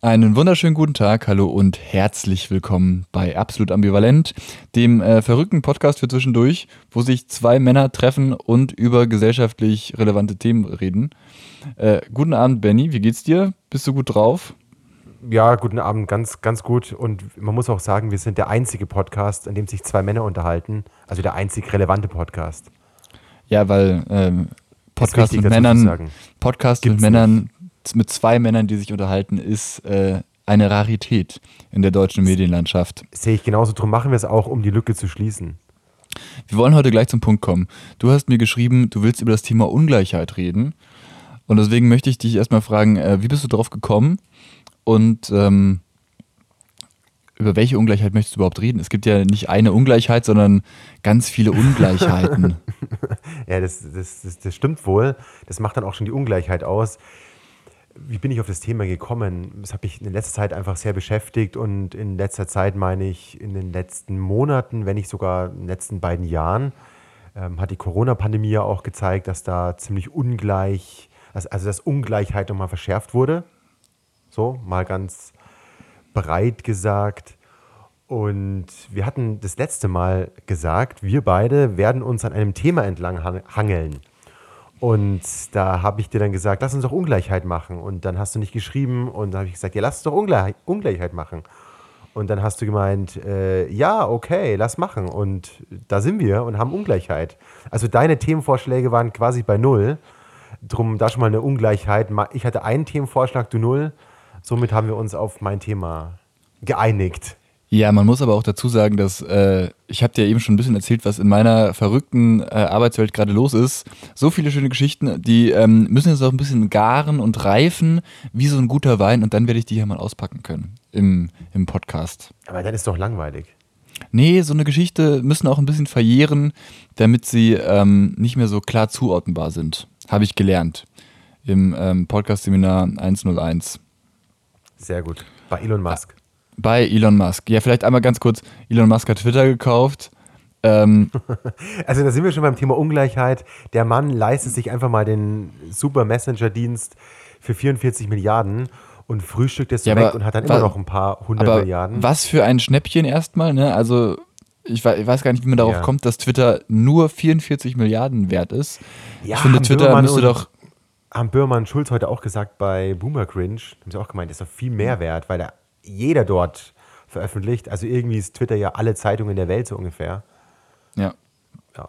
Einen wunderschönen guten Tag, hallo und herzlich willkommen bei Absolut Ambivalent, dem äh, verrückten Podcast für zwischendurch, wo sich zwei Männer treffen und über gesellschaftlich relevante Themen reden. Äh, guten Abend, Benny, wie geht's dir? Bist du gut drauf? Ja, guten Abend, ganz, ganz gut. Und man muss auch sagen, wir sind der einzige Podcast, an dem sich zwei Männer unterhalten. Also der einzig relevante Podcast. Ja, weil ähm, Podcast mit Männern, Podcast mit Männern mit zwei Männern, die sich unterhalten, ist äh, eine Rarität in der deutschen Medienlandschaft. Sehe ich genauso. Darum machen wir es auch, um die Lücke zu schließen. Wir wollen heute gleich zum Punkt kommen. Du hast mir geschrieben, du willst über das Thema Ungleichheit reden. Und deswegen möchte ich dich erstmal fragen, äh, wie bist du darauf gekommen? Und ähm, über welche Ungleichheit möchtest du überhaupt reden? Es gibt ja nicht eine Ungleichheit, sondern ganz viele Ungleichheiten. ja, das, das, das, das, stimmt wohl. Das macht dann auch schon die Ungleichheit aus wie bin ich auf das Thema gekommen? Das hat mich in letzter Zeit einfach sehr beschäftigt und in letzter Zeit meine ich in den letzten Monaten, wenn nicht sogar in den letzten beiden Jahren, ähm, hat die Corona-Pandemie ja auch gezeigt, dass da ziemlich ungleich, also, also dass Ungleichheit nochmal verschärft wurde. So, mal ganz breit gesagt. Und wir hatten das letzte Mal gesagt, wir beide werden uns an einem Thema entlang hangeln. Und da habe ich dir dann gesagt, lass uns doch Ungleichheit machen. Und dann hast du nicht geschrieben und dann habe ich gesagt, ja, lass uns doch Ungleich Ungleichheit machen. Und dann hast du gemeint, äh, ja, okay, lass machen. Und da sind wir und haben Ungleichheit. Also deine Themenvorschläge waren quasi bei null. Drum da schon mal eine Ungleichheit. Ich hatte einen Themenvorschlag, du null. Somit haben wir uns auf mein Thema geeinigt. Ja, man muss aber auch dazu sagen, dass äh, ich habe dir eben schon ein bisschen erzählt, was in meiner verrückten äh, Arbeitswelt gerade los ist. So viele schöne Geschichten, die ähm, müssen jetzt auch ein bisschen garen und reifen, wie so ein guter Wein, und dann werde ich die hier mal auspacken können im, im Podcast. Aber dann ist doch langweilig. Nee, so eine Geschichte müssen auch ein bisschen verjähren, damit sie ähm, nicht mehr so klar zuordnenbar sind. Habe ich gelernt im ähm, Podcast-Seminar 101. Sehr gut. Bei Elon Musk. Bei Elon Musk. Ja, vielleicht einmal ganz kurz. Elon Musk hat Twitter gekauft. Ähm, also da sind wir schon beim Thema Ungleichheit. Der Mann leistet sich einfach mal den Super Messenger-Dienst für 44 Milliarden und frühstückt es ja, weg und hat dann immer noch ein paar hundert Milliarden. Was für ein Schnäppchen erstmal, ne? Also ich weiß, gar nicht, wie man darauf ja. kommt, dass Twitter nur 44 Milliarden wert ist. Ja, ich finde, Twitter Böhmermann müsste doch. Haben Böhmermann Schulz heute auch gesagt bei Boomer Cringe, haben sie auch gemeint, ist doch viel mehr wert, weil der jeder dort veröffentlicht. Also irgendwie ist Twitter ja alle Zeitungen der Welt so ungefähr. Ja. Ja,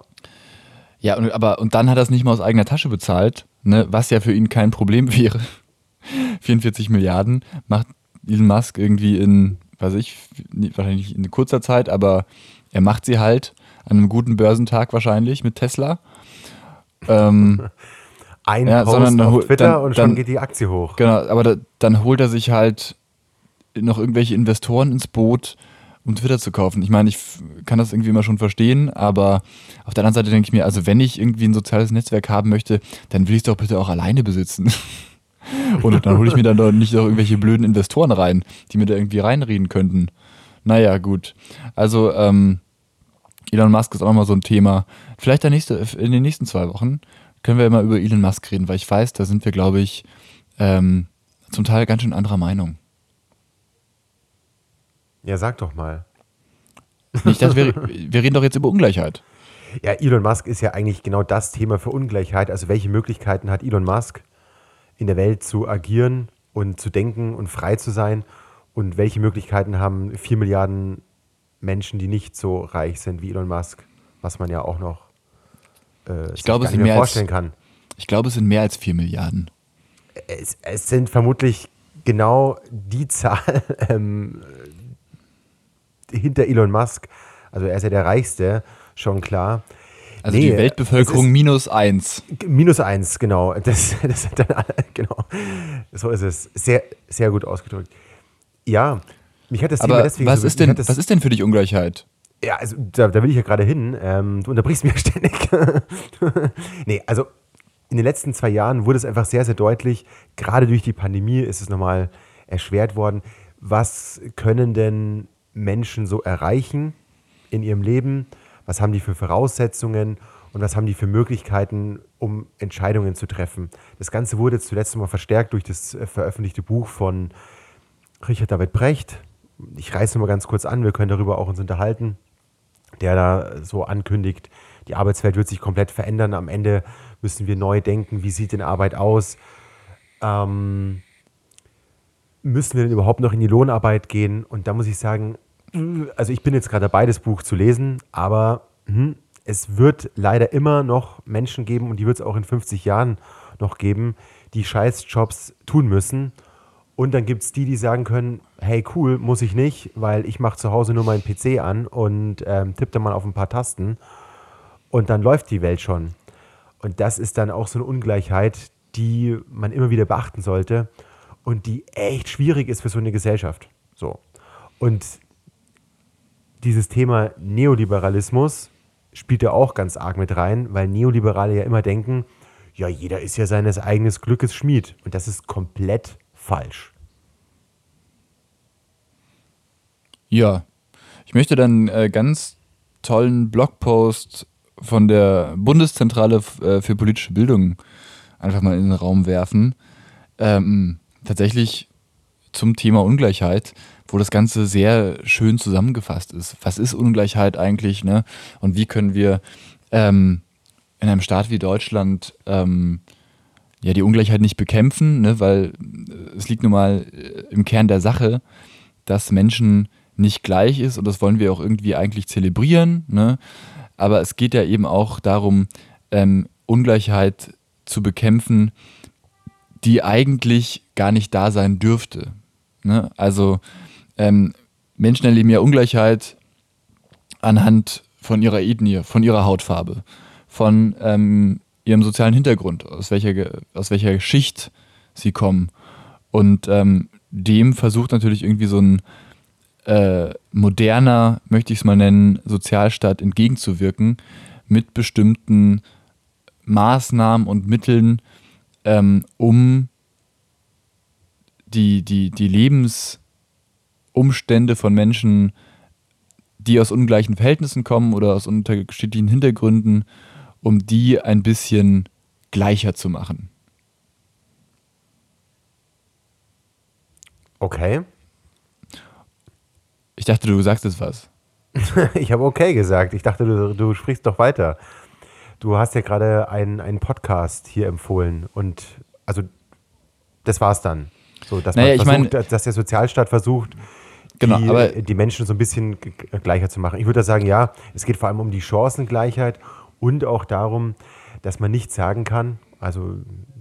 ja und, aber, und dann hat er es nicht mal aus eigener Tasche bezahlt, ne, was ja für ihn kein Problem wäre. 44 Milliarden macht Elon Musk irgendwie in, weiß ich, wahrscheinlich in kurzer Zeit, aber er macht sie halt an einem guten Börsentag wahrscheinlich mit Tesla. Ähm, Ein ja, Post sondern auf Twitter dann, und schon dann, geht die Aktie hoch. Genau, aber da, dann holt er sich halt noch irgendwelche Investoren ins Boot, um Twitter zu kaufen. Ich meine, ich kann das irgendwie immer schon verstehen, aber auf der anderen Seite denke ich mir, also wenn ich irgendwie ein soziales Netzwerk haben möchte, dann will ich es doch bitte auch alleine besitzen. Und dann hole ich mir dann doch nicht noch irgendwelche blöden Investoren rein, die mir da irgendwie reinreden könnten. Naja, gut. Also, ähm, Elon Musk ist auch nochmal so ein Thema. Vielleicht der nächste, in den nächsten zwei Wochen können wir mal über Elon Musk reden, weil ich weiß, da sind wir, glaube ich, ähm, zum Teil ganz schön anderer Meinung. Ja, sag doch mal. Nicht, dass wir, wir reden doch jetzt über Ungleichheit. Ja, Elon Musk ist ja eigentlich genau das Thema für Ungleichheit. Also welche Möglichkeiten hat Elon Musk in der Welt zu agieren und zu denken und frei zu sein? Und welche Möglichkeiten haben vier Milliarden Menschen, die nicht so reich sind wie Elon Musk, was man ja auch noch äh, ich glaube, es sind mehr vorstellen als, kann. Ich glaube, es sind mehr als vier Milliarden. Es, es sind vermutlich genau die Zahl, ähm, hinter Elon Musk. Also er ist ja der Reichste, schon klar. Also nee, die Weltbevölkerung minus eins. Minus eins, genau. Das, das dann, genau. So ist es. Sehr, sehr gut ausgedrückt. Ja, mich hat das Aber Thema deswegen was so, ist denn, Was ist denn für dich Ungleichheit? Ja, also da, da will ich ja gerade hin. Ähm, du unterbrichst mich ja ständig. nee, also in den letzten zwei Jahren wurde es einfach sehr, sehr deutlich, gerade durch die Pandemie ist es nochmal erschwert worden. Was können denn Menschen so erreichen in ihrem Leben, was haben die für Voraussetzungen und was haben die für Möglichkeiten, um Entscheidungen zu treffen. Das Ganze wurde zuletzt mal verstärkt durch das äh, veröffentlichte Buch von Richard David Brecht, ich reiße nur mal ganz kurz an, wir können darüber auch uns unterhalten, der da so ankündigt, die Arbeitswelt wird sich komplett verändern. Am Ende müssen wir neu denken, wie sieht denn Arbeit aus? Ähm, müssen wir denn überhaupt noch in die Lohnarbeit gehen? Und da muss ich sagen, also ich bin jetzt gerade dabei, das Buch zu lesen, aber hm, es wird leider immer noch Menschen geben und die wird es auch in 50 Jahren noch geben, die Scheißjobs tun müssen. Und dann gibt es die, die sagen können, hey cool, muss ich nicht, weil ich mache zu Hause nur meinen PC an und ähm, tippe dann mal auf ein paar Tasten und dann läuft die Welt schon. Und das ist dann auch so eine Ungleichheit, die man immer wieder beachten sollte und die echt schwierig ist für so eine Gesellschaft. So. Und dieses Thema Neoliberalismus spielt ja auch ganz arg mit rein, weil Neoliberale ja immer denken, ja, jeder ist ja seines eigenen Glückes Schmied. Und das ist komplett falsch. Ja, ich möchte dann äh, ganz tollen Blogpost von der Bundeszentrale äh, für politische Bildung einfach mal in den Raum werfen. Ähm, tatsächlich zum Thema Ungleichheit, wo das Ganze sehr schön zusammengefasst ist. Was ist Ungleichheit eigentlich? Ne? Und wie können wir ähm, in einem Staat wie Deutschland ähm, ja die Ungleichheit nicht bekämpfen, ne? weil es liegt nun mal äh, im Kern der Sache, dass Menschen nicht gleich ist und das wollen wir auch irgendwie eigentlich zelebrieren. Ne? Aber es geht ja eben auch darum, ähm, Ungleichheit zu bekämpfen, die eigentlich gar nicht da sein dürfte. Ne? Also ähm, Menschen erleben ja Ungleichheit anhand von ihrer Ethnie, von ihrer Hautfarbe, von ähm, ihrem sozialen Hintergrund, aus welcher, aus welcher Schicht sie kommen. Und ähm, dem versucht natürlich irgendwie so ein äh, moderner, möchte ich es mal nennen, Sozialstaat entgegenzuwirken mit bestimmten Maßnahmen und Mitteln, ähm, um die, die, die Lebensumstände von Menschen, die aus ungleichen Verhältnissen kommen oder aus unterschiedlichen Hintergründen, um die ein bisschen gleicher zu machen. Okay. Ich dachte, du sagst jetzt was. ich habe okay gesagt. Ich dachte, du, du sprichst doch weiter. Du hast ja gerade einen, einen Podcast hier empfohlen und also das war's dann. So, dass, naja, man versucht, mein, dass der Sozialstaat versucht, genau, die, aber, die Menschen so ein bisschen gleicher zu machen. Ich würde sagen, ja, es geht vor allem um die Chancengleichheit und auch darum, dass man nicht sagen kann, also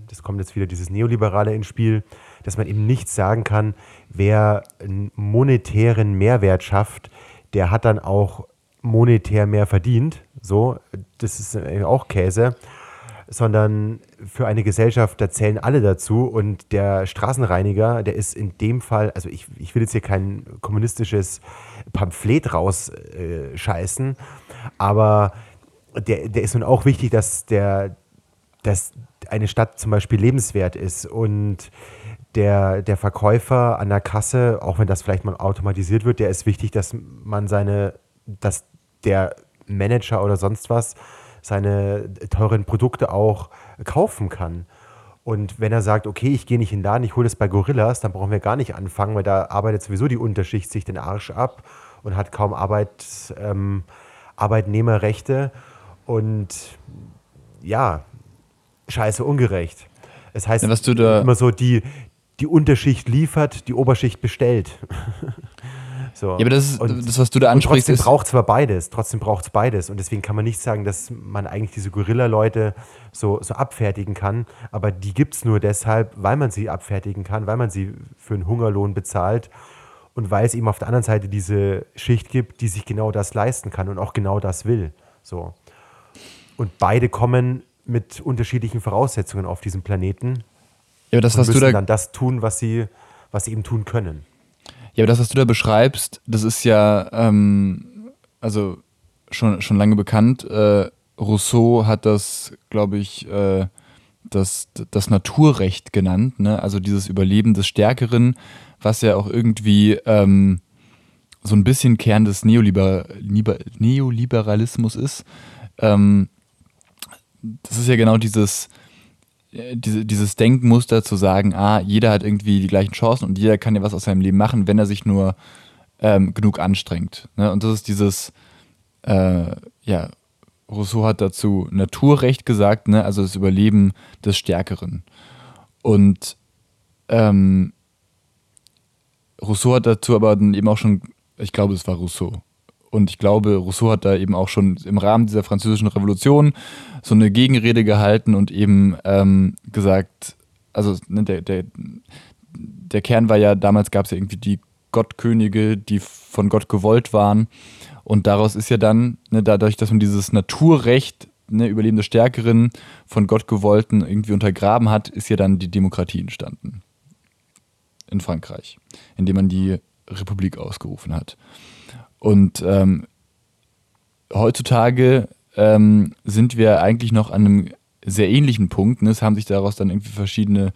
das kommt jetzt wieder dieses Neoliberale ins Spiel, dass man eben nicht sagen kann, wer einen monetären Mehrwert schafft, der hat dann auch monetär mehr verdient. So, das ist auch Käse. Sondern für eine Gesellschaft, da zählen alle dazu. Und der Straßenreiniger, der ist in dem Fall, also ich, ich will jetzt hier kein kommunistisches Pamphlet rausscheißen, aber der, der ist nun auch wichtig, dass der, dass eine Stadt zum Beispiel lebenswert ist und der, der Verkäufer an der Kasse, auch wenn das vielleicht mal automatisiert wird, der ist wichtig, dass man seine, dass der Manager oder sonst was seine teuren Produkte auch kaufen kann. Und wenn er sagt, okay, ich gehe nicht in den Laden, ich hole das bei Gorillas, dann brauchen wir gar nicht anfangen, weil da arbeitet sowieso die Unterschicht sich den Arsch ab und hat kaum Arbeit, ähm, Arbeitnehmerrechte. Und ja, scheiße ungerecht. Es heißt ja, immer so, die, die Unterschicht liefert, die Oberschicht bestellt. so. Ja, aber das ist und, das, was du da ansprichst. Trotzdem braucht es zwar beides, trotzdem braucht es beides. Und deswegen kann man nicht sagen, dass man eigentlich diese Gorilla-Leute so, so abfertigen kann. Aber die gibt es nur deshalb, weil man sie abfertigen kann, weil man sie für einen Hungerlohn bezahlt und weil es eben auf der anderen Seite diese Schicht gibt, die sich genau das leisten kann und auch genau das will. So. Und beide kommen mit unterschiedlichen Voraussetzungen auf diesem Planeten. Ja, aber das, und was müssen du da dann das tun, was sie, was sie eben tun können. Ja, aber das, was du da beschreibst, das ist ja ähm, also schon, schon lange bekannt. Äh, Rousseau hat das, glaube ich, äh, das, das Naturrecht genannt, ne? also dieses Überleben des Stärkeren, was ja auch irgendwie ähm, so ein bisschen Kern des Neoliber Neoliberalismus ist. Ähm, das ist ja genau dieses diese, dieses Denkmuster zu sagen, ah, jeder hat irgendwie die gleichen Chancen und jeder kann ja was aus seinem Leben machen, wenn er sich nur ähm, genug anstrengt. Ne? Und das ist dieses, äh, ja, Rousseau hat dazu Naturrecht gesagt, ne? also das Überleben des Stärkeren. Und ähm, Rousseau hat dazu aber dann eben auch schon, ich glaube, es war Rousseau. Und ich glaube, Rousseau hat da eben auch schon im Rahmen dieser französischen Revolution so eine Gegenrede gehalten und eben ähm, gesagt, also ne, der, der, der Kern war ja, damals gab es ja irgendwie die Gottkönige, die von Gott gewollt waren. Und daraus ist ja dann, ne, dadurch, dass man dieses Naturrecht, ne, Überleben des Stärkeren, von Gott gewollten irgendwie untergraben hat, ist ja dann die Demokratie entstanden. In Frankreich, indem man die Republik ausgerufen hat. Und ähm, heutzutage ähm, sind wir eigentlich noch an einem sehr ähnlichen Punkt. Ne? Es haben sich daraus dann irgendwie verschiedene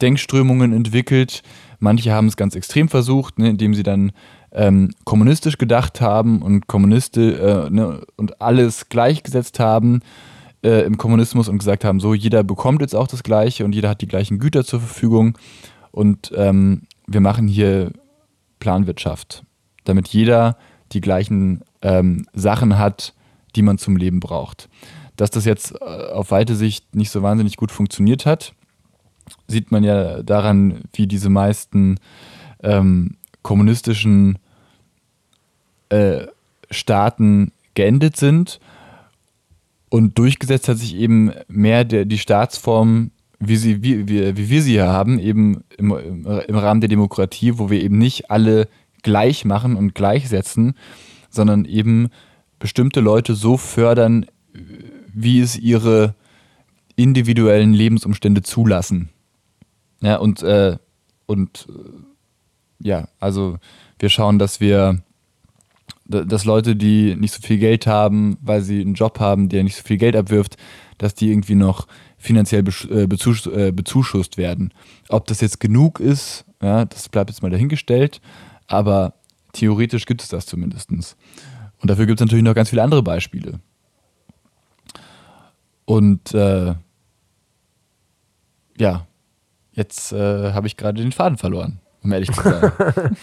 Denkströmungen entwickelt. Manche haben es ganz extrem versucht, ne, indem sie dann ähm, kommunistisch gedacht haben und Kommuniste äh, ne, und alles gleichgesetzt haben äh, im Kommunismus und gesagt haben, so jeder bekommt jetzt auch das Gleiche und jeder hat die gleichen Güter zur Verfügung und ähm, wir machen hier Planwirtschaft, damit jeder die gleichen ähm, Sachen hat, die man zum Leben braucht. Dass das jetzt äh, auf weite Sicht nicht so wahnsinnig gut funktioniert hat, sieht man ja daran, wie diese meisten ähm, kommunistischen äh, Staaten geendet sind. Und durchgesetzt hat sich eben mehr der, die Staatsform, wie, sie, wie, wie, wie wir sie hier haben, eben im, im Rahmen der Demokratie, wo wir eben nicht alle gleich machen und gleichsetzen, sondern eben bestimmte Leute so fördern, wie es ihre individuellen Lebensumstände zulassen. Ja, und, äh, und äh, ja, also wir schauen, dass wir, dass Leute, die nicht so viel Geld haben, weil sie einen Job haben, der nicht so viel Geld abwirft, dass die irgendwie noch finanziell äh, äh, bezuschusst werden. Ob das jetzt genug ist, ja, das bleibt jetzt mal dahingestellt, aber theoretisch gibt es das zumindest. Und dafür gibt es natürlich noch ganz viele andere Beispiele. Und äh, ja, Jetzt äh, habe ich gerade den Faden verloren, um ehrlich zu sein.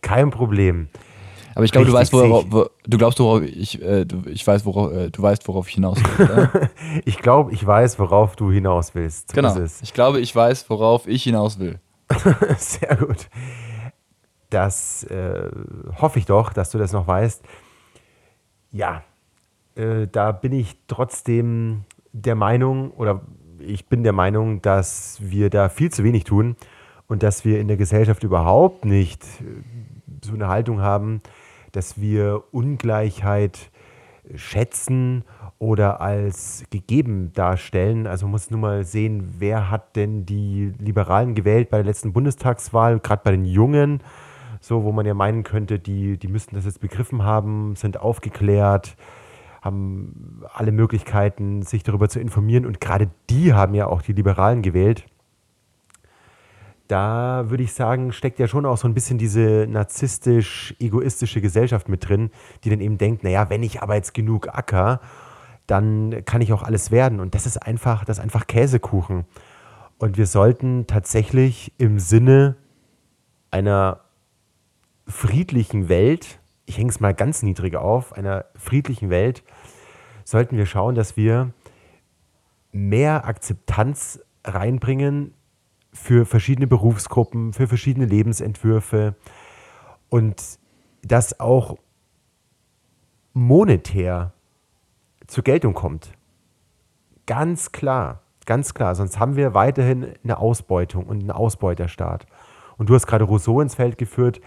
Kein Problem. Aber ich glaube, du weißt, worauf, wo, du glaubst, worauf ich, äh, du, ich weiß, worauf, äh, du weißt, worauf ich hinaus will. ich glaube, ich weiß, worauf du hinaus willst. Genau. Ich glaube, ich weiß, worauf ich hinaus will. Sehr gut. Das äh, hoffe ich doch, dass du das noch weißt. Ja, äh, da bin ich trotzdem der Meinung, oder ich bin der Meinung, dass wir da viel zu wenig tun und dass wir in der Gesellschaft überhaupt nicht äh, so eine Haltung haben, dass wir Ungleichheit schätzen oder als gegeben darstellen. Also man muss nur mal sehen, wer hat denn die Liberalen gewählt bei der letzten Bundestagswahl, gerade bei den Jungen, so wo man ja meinen könnte, die, die müssten das jetzt begriffen haben, sind aufgeklärt, haben alle Möglichkeiten, sich darüber zu informieren. Und gerade die haben ja auch die Liberalen gewählt. Da würde ich sagen, steckt ja schon auch so ein bisschen diese narzisstisch-egoistische Gesellschaft mit drin, die dann eben denkt, naja, wenn ich aber jetzt genug acker, dann kann ich auch alles werden. Und das ist einfach, das ist einfach Käsekuchen. Und wir sollten tatsächlich im Sinne einer friedlichen Welt ich hänge es mal ganz niedrig auf, einer friedlichen Welt, sollten wir schauen, dass wir mehr Akzeptanz reinbringen für verschiedene Berufsgruppen, für verschiedene Lebensentwürfe und das auch monetär zur Geltung kommt. Ganz klar, ganz klar. Sonst haben wir weiterhin eine Ausbeutung und einen Ausbeuterstaat. Und du hast gerade Rousseau ins Feld geführt.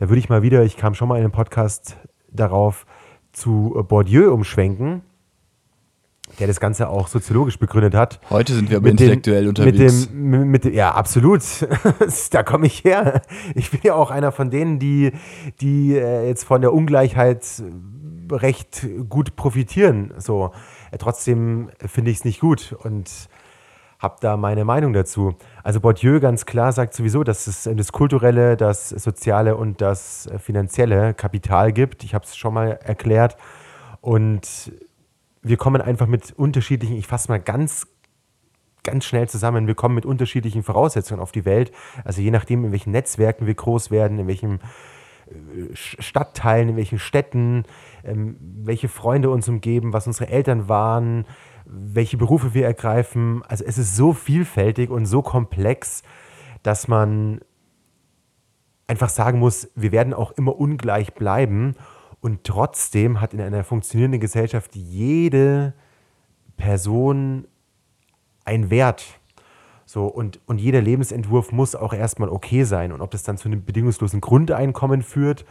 Da würde ich mal wieder, ich kam schon mal in einem Podcast darauf, zu Bourdieu umschwenken, der das Ganze auch soziologisch begründet hat. Heute sind wir aber intellektuell dem, unterwegs. Mit dem, mit, ja, absolut. da komme ich her. Ich bin ja auch einer von denen, die, die äh, jetzt von der Ungleichheit recht gut profitieren. So. Äh, trotzdem finde ich es nicht gut. Und habe da meine Meinung dazu. Also Bourdieu ganz klar sagt sowieso, dass es das kulturelle, das soziale und das finanzielle Kapital gibt. Ich habe es schon mal erklärt. Und wir kommen einfach mit unterschiedlichen, ich fasse mal ganz ganz schnell zusammen. Wir kommen mit unterschiedlichen Voraussetzungen auf die Welt. Also je nachdem, in welchen Netzwerken wir groß werden, in welchen äh, Stadtteilen, in welchen Städten, ähm, welche Freunde uns umgeben, was unsere Eltern waren, welche Berufe wir ergreifen. Also es ist so vielfältig und so komplex, dass man einfach sagen muss, wir werden auch immer ungleich bleiben. Und trotzdem hat in einer funktionierenden Gesellschaft jede Person einen Wert. So, und, und jeder Lebensentwurf muss auch erstmal okay sein. Und ob das dann zu einem bedingungslosen Grundeinkommen führt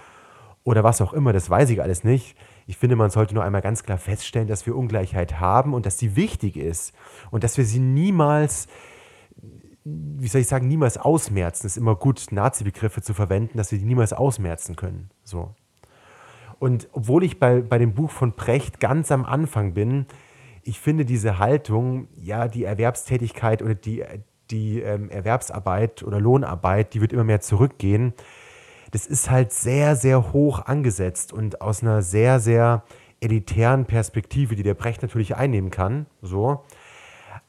oder was auch immer, das weiß ich alles nicht. Ich finde, man sollte nur einmal ganz klar feststellen, dass wir Ungleichheit haben und dass sie wichtig ist und dass wir sie niemals, wie soll ich sagen, niemals ausmerzen. Es ist immer gut, Nazi-Begriffe zu verwenden, dass wir die niemals ausmerzen können. So. Und obwohl ich bei, bei dem Buch von Precht ganz am Anfang bin, ich finde diese Haltung, ja, die Erwerbstätigkeit oder die, die ähm, Erwerbsarbeit oder Lohnarbeit, die wird immer mehr zurückgehen. Das ist halt sehr, sehr hoch angesetzt und aus einer sehr, sehr elitären Perspektive, die der Brecht natürlich einnehmen kann. So.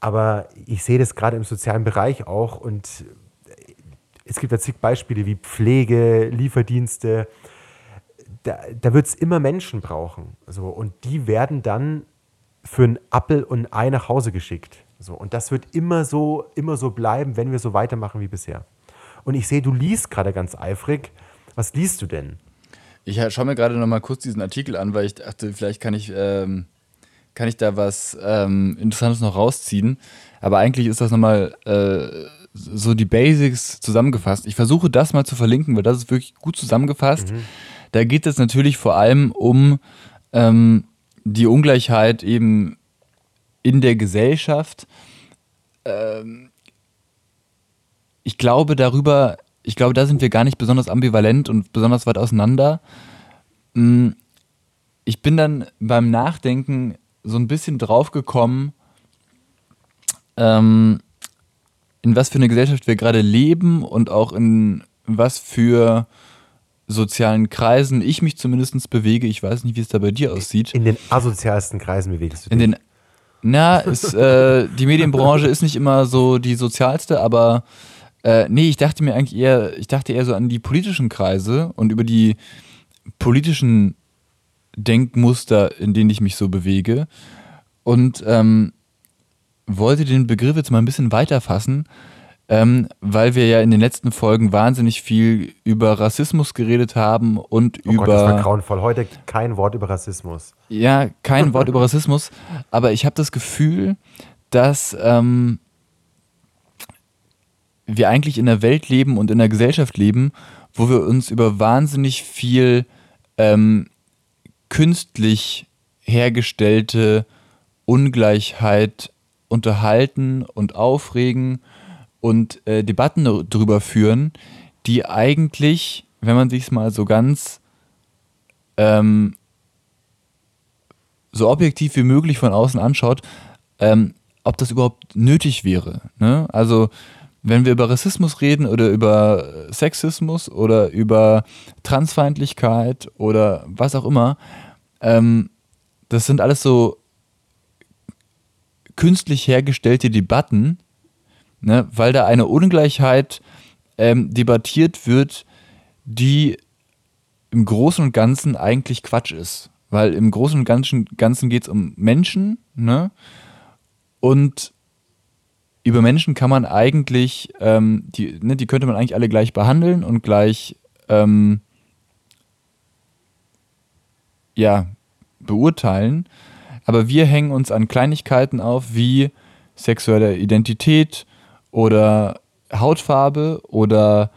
Aber ich sehe das gerade im sozialen Bereich auch und es gibt da zig Beispiele wie Pflege, Lieferdienste. Da, da wird es immer Menschen brauchen. So, und die werden dann für einen Appel und ein Ei nach Hause geschickt. So, und das wird immer so, immer so bleiben, wenn wir so weitermachen wie bisher. Und ich sehe, du liest gerade ganz eifrig. Was liest du denn? Ich schaue mir gerade noch mal kurz diesen Artikel an, weil ich dachte, vielleicht kann ich, ähm, kann ich da was ähm, Interessantes noch rausziehen. Aber eigentlich ist das nochmal äh, so die Basics zusammengefasst. Ich versuche das mal zu verlinken, weil das ist wirklich gut zusammengefasst. Mhm. Da geht es natürlich vor allem um ähm, die Ungleichheit eben in der Gesellschaft. Ähm, ich glaube darüber, ich glaube, da sind wir gar nicht besonders ambivalent und besonders weit auseinander. Mm, ich bin dann beim Nachdenken so ein bisschen drauf gekommen, ähm, in was für eine Gesellschaft wir gerade leben und auch in was für sozialen Kreisen ich mich zumindest bewege. Ich weiß nicht, wie es da bei dir aussieht. In den asozialsten Kreisen bewegst du dich. In den, na, ist, äh, die Medienbranche ist nicht immer so die sozialste, aber äh, nee, ich dachte mir eigentlich eher, ich dachte eher so an die politischen Kreise und über die politischen Denkmuster, in denen ich mich so bewege. Und ähm, wollte den Begriff jetzt mal ein bisschen weiter fassen ähm, weil wir ja in den letzten Folgen wahnsinnig viel über Rassismus geredet haben und oh über. Gott, das war grauenvoll. Heute kein Wort über Rassismus. Ja, kein Wort über Rassismus, aber ich habe das Gefühl, dass ähm, wir eigentlich in einer Welt leben und in einer Gesellschaft leben, wo wir uns über wahnsinnig viel ähm, künstlich hergestellte Ungleichheit unterhalten und aufregen und äh, Debatten darüber führen, die eigentlich, wenn man sich es mal so ganz ähm, so objektiv wie möglich von außen anschaut, ähm, ob das überhaupt nötig wäre. Ne? Also wenn wir über Rassismus reden oder über Sexismus oder über Transfeindlichkeit oder was auch immer, ähm, das sind alles so künstlich hergestellte Debatten, ne, weil da eine Ungleichheit ähm, debattiert wird, die im Großen und Ganzen eigentlich Quatsch ist. Weil im Großen und Ganzen, Ganzen geht es um Menschen, ne? Und über Menschen kann man eigentlich, ähm, die, ne, die könnte man eigentlich alle gleich behandeln und gleich ähm, ja, beurteilen. Aber wir hängen uns an Kleinigkeiten auf wie sexuelle Identität, oder Hautfarbe oder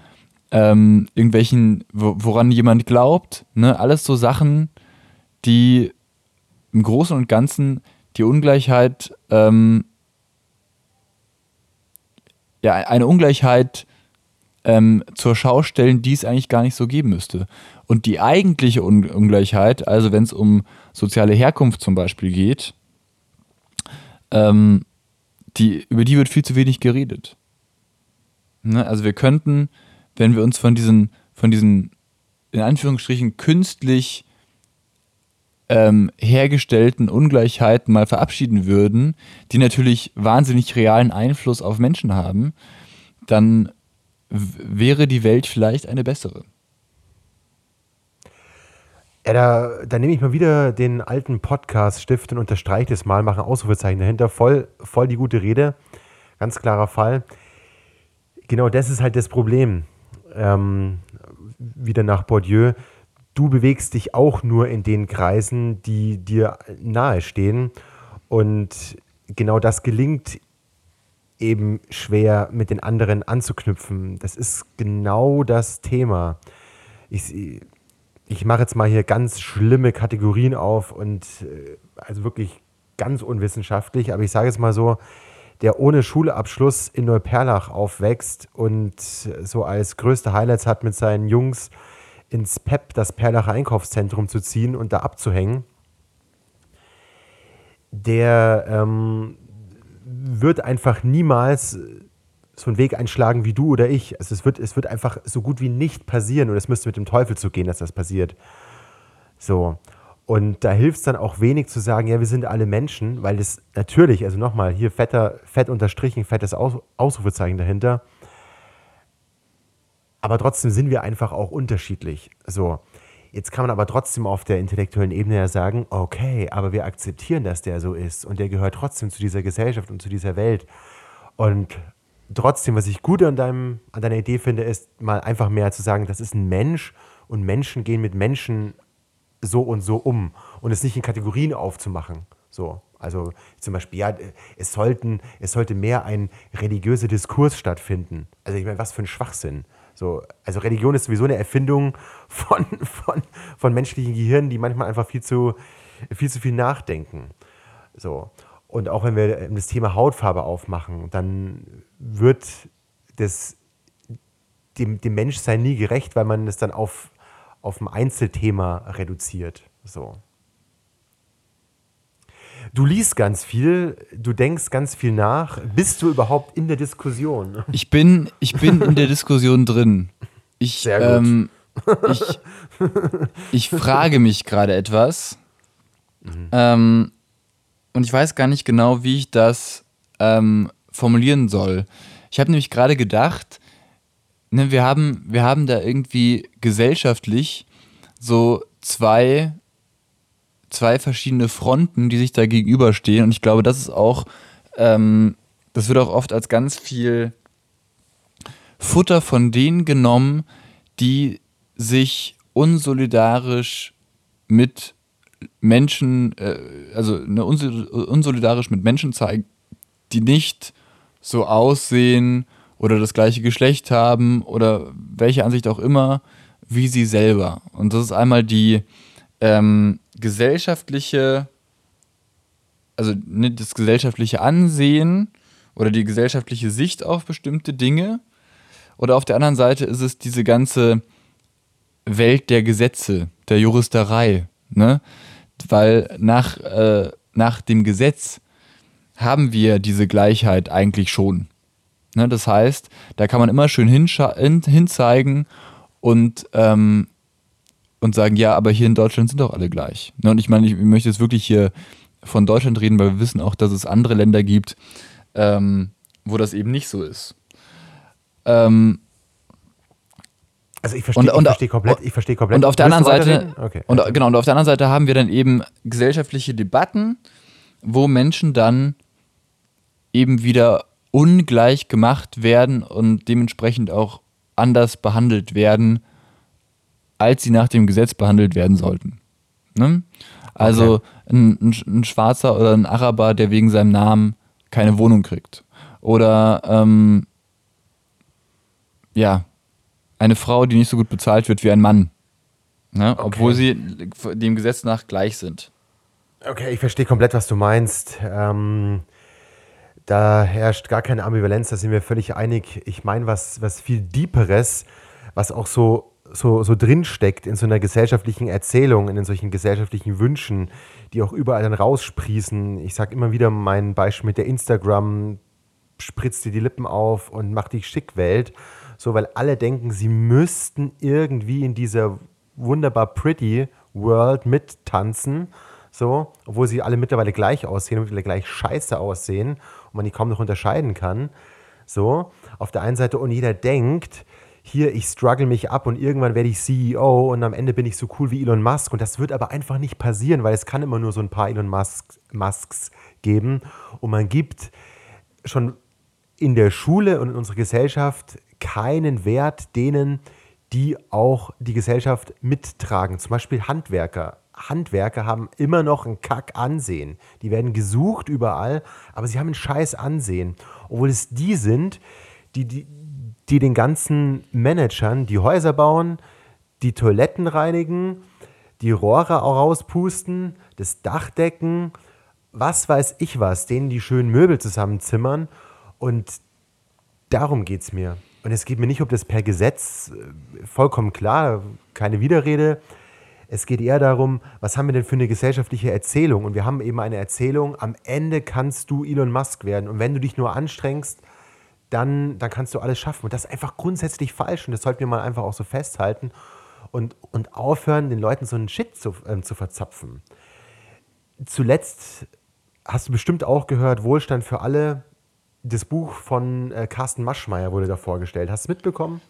ähm, irgendwelchen, woran jemand glaubt. Ne? Alles so Sachen, die im Großen und Ganzen die Ungleichheit, ähm, ja, eine Ungleichheit ähm, zur Schau stellen, die es eigentlich gar nicht so geben müsste. Und die eigentliche Un Ungleichheit, also wenn es um soziale Herkunft zum Beispiel geht, ähm, die, über die wird viel zu wenig geredet. Ne? Also wir könnten, wenn wir uns von diesen, von diesen, in Anführungsstrichen, künstlich ähm, hergestellten Ungleichheiten mal verabschieden würden, die natürlich wahnsinnig realen Einfluss auf Menschen haben, dann wäre die Welt vielleicht eine bessere. Ja, da, da nehme ich mal wieder den alten Podcast-Stift und unterstreiche es mal, mache Ausrufezeichen dahinter. Voll, voll die gute Rede. Ganz klarer Fall. Genau das ist halt das Problem. Ähm, wieder nach Bourdieu. Du bewegst dich auch nur in den Kreisen, die dir nahestehen. Und genau das gelingt eben schwer mit den anderen anzuknüpfen. Das ist genau das Thema. Ich, ich mache jetzt mal hier ganz schlimme Kategorien auf und äh, also wirklich ganz unwissenschaftlich, aber ich sage es mal so, der ohne Schulabschluss in Neuperlach aufwächst und so als größte Highlights hat, mit seinen Jungs ins PEP, das Perlacher Einkaufszentrum, zu ziehen und da abzuhängen, der ähm, wird einfach niemals so einen Weg einschlagen wie du oder ich. Also es wird, es wird einfach so gut wie nicht passieren und es müsste mit dem Teufel zugehen, dass das passiert. So. Und da hilft es dann auch wenig zu sagen, ja, wir sind alle Menschen, weil das natürlich, also nochmal, hier fetter, fett unterstrichen, fettes Aus, Ausrufezeichen dahinter. Aber trotzdem sind wir einfach auch unterschiedlich. So. Jetzt kann man aber trotzdem auf der intellektuellen Ebene ja sagen, okay, aber wir akzeptieren, dass der so ist und der gehört trotzdem zu dieser Gesellschaft und zu dieser Welt. Und trotzdem, was ich gut an, deinem, an deiner Idee finde, ist mal einfach mehr zu sagen, das ist ein Mensch und Menschen gehen mit Menschen so und so um und es nicht in Kategorien aufzumachen. So, also zum Beispiel, ja, es, sollten, es sollte mehr ein religiöser Diskurs stattfinden. Also ich meine, was für ein Schwachsinn. So, also Religion ist sowieso eine Erfindung von, von, von menschlichen Gehirnen, die manchmal einfach viel zu, viel zu viel nachdenken. So. Und auch wenn wir das Thema Hautfarbe aufmachen, dann wird das dem, dem Menschsein nie gerecht, weil man es dann auf, auf ein Einzelthema reduziert. So. Du liest ganz viel, du denkst ganz viel nach. Bist du überhaupt in der Diskussion? Ich bin, ich bin in der Diskussion drin. Ich, Sehr gut. Ähm, ich, ich frage mich gerade etwas. Mhm. Ähm, und ich weiß gar nicht genau, wie ich das ähm, formulieren soll. Ich habe nämlich gerade gedacht, ne, wir, haben, wir haben da irgendwie gesellschaftlich so zwei, zwei verschiedene Fronten, die sich da gegenüberstehen. Und ich glaube, das ist auch, ähm, das wird auch oft als ganz viel Futter von denen genommen, die sich unsolidarisch mit Menschen, äh, also ne, unsolidarisch mit Menschen zeigen, die nicht so aussehen oder das gleiche Geschlecht haben oder welche Ansicht auch immer wie sie selber. Und das ist einmal die ähm, gesellschaftliche, also ne, das gesellschaftliche Ansehen oder die gesellschaftliche Sicht auf bestimmte Dinge. Oder auf der anderen Seite ist es diese ganze Welt der Gesetze, der Juristerei. Ne? weil nach, äh, nach dem Gesetz haben wir diese Gleichheit eigentlich schon. Ne, das heißt, da kann man immer schön hinzeigen und, ähm, und sagen, ja, aber hier in Deutschland sind doch alle gleich. Ne, und ich meine, ich möchte jetzt wirklich hier von Deutschland reden, weil wir wissen auch, dass es andere Länder gibt, ähm, wo das eben nicht so ist. Ähm, also ich verstehe, und, versteh komplett, ich verstehe komplett. Und auf der anderen Seite, okay. und, genau, und auf der anderen Seite haben wir dann eben gesellschaftliche Debatten, wo Menschen dann eben wieder ungleich gemacht werden und dementsprechend auch anders behandelt werden, als sie nach dem Gesetz behandelt werden sollten. Ne? Also okay. ein, ein, Schwarzer oder ein Araber, der wegen seinem Namen keine Wohnung kriegt. Oder ähm, ja, eine Frau, die nicht so gut bezahlt wird wie ein Mann. Ne? Okay. Obwohl sie dem Gesetz nach gleich sind. Okay, ich verstehe komplett, was du meinst. Ähm, da herrscht gar keine Ambivalenz, da sind wir völlig einig. Ich meine, was, was viel Deeperes, was auch so, so, so drinsteckt in so einer gesellschaftlichen Erzählung, in solchen gesellschaftlichen Wünschen, die auch überall dann raussprießen. Ich sage immer wieder mein Beispiel mit der Instagram, spritzt dir die Lippen auf und macht dich schick Welt. So, weil alle denken, sie müssten irgendwie in dieser wunderbar pretty World mittanzen. So, obwohl sie alle mittlerweile gleich aussehen und mittlerweile gleich scheiße aussehen und man die kaum noch unterscheiden kann. So, auf der einen Seite und jeder denkt, hier, ich struggle mich ab und irgendwann werde ich CEO und am Ende bin ich so cool wie Elon Musk. Und das wird aber einfach nicht passieren, weil es kann immer nur so ein paar Elon Musk, Musks geben. Und man gibt schon in der Schule und in unserer Gesellschaft keinen Wert denen, die auch die Gesellschaft mittragen. Zum Beispiel Handwerker. Handwerker haben immer noch ein Kack-Ansehen. Die werden gesucht überall, aber sie haben ein scheiß Ansehen. Obwohl es die sind, die, die, die den ganzen Managern die Häuser bauen, die Toiletten reinigen, die Rohre auch rauspusten, das Dach decken, was weiß ich was, denen die schönen Möbel zusammenzimmern. Und darum geht es mir. Und es geht mir nicht um das per Gesetz, äh, vollkommen klar, keine Widerrede. Es geht eher darum, was haben wir denn für eine gesellschaftliche Erzählung? Und wir haben eben eine Erzählung, am Ende kannst du Elon Musk werden. Und wenn du dich nur anstrengst, dann, dann kannst du alles schaffen. Und das ist einfach grundsätzlich falsch. Und das sollten wir mal einfach auch so festhalten und, und aufhören, den Leuten so einen Shit zu, äh, zu verzapfen. Zuletzt hast du bestimmt auch gehört, Wohlstand für alle. Das Buch von äh, Carsten Maschmeyer wurde da vorgestellt. Hast du es mitbekommen?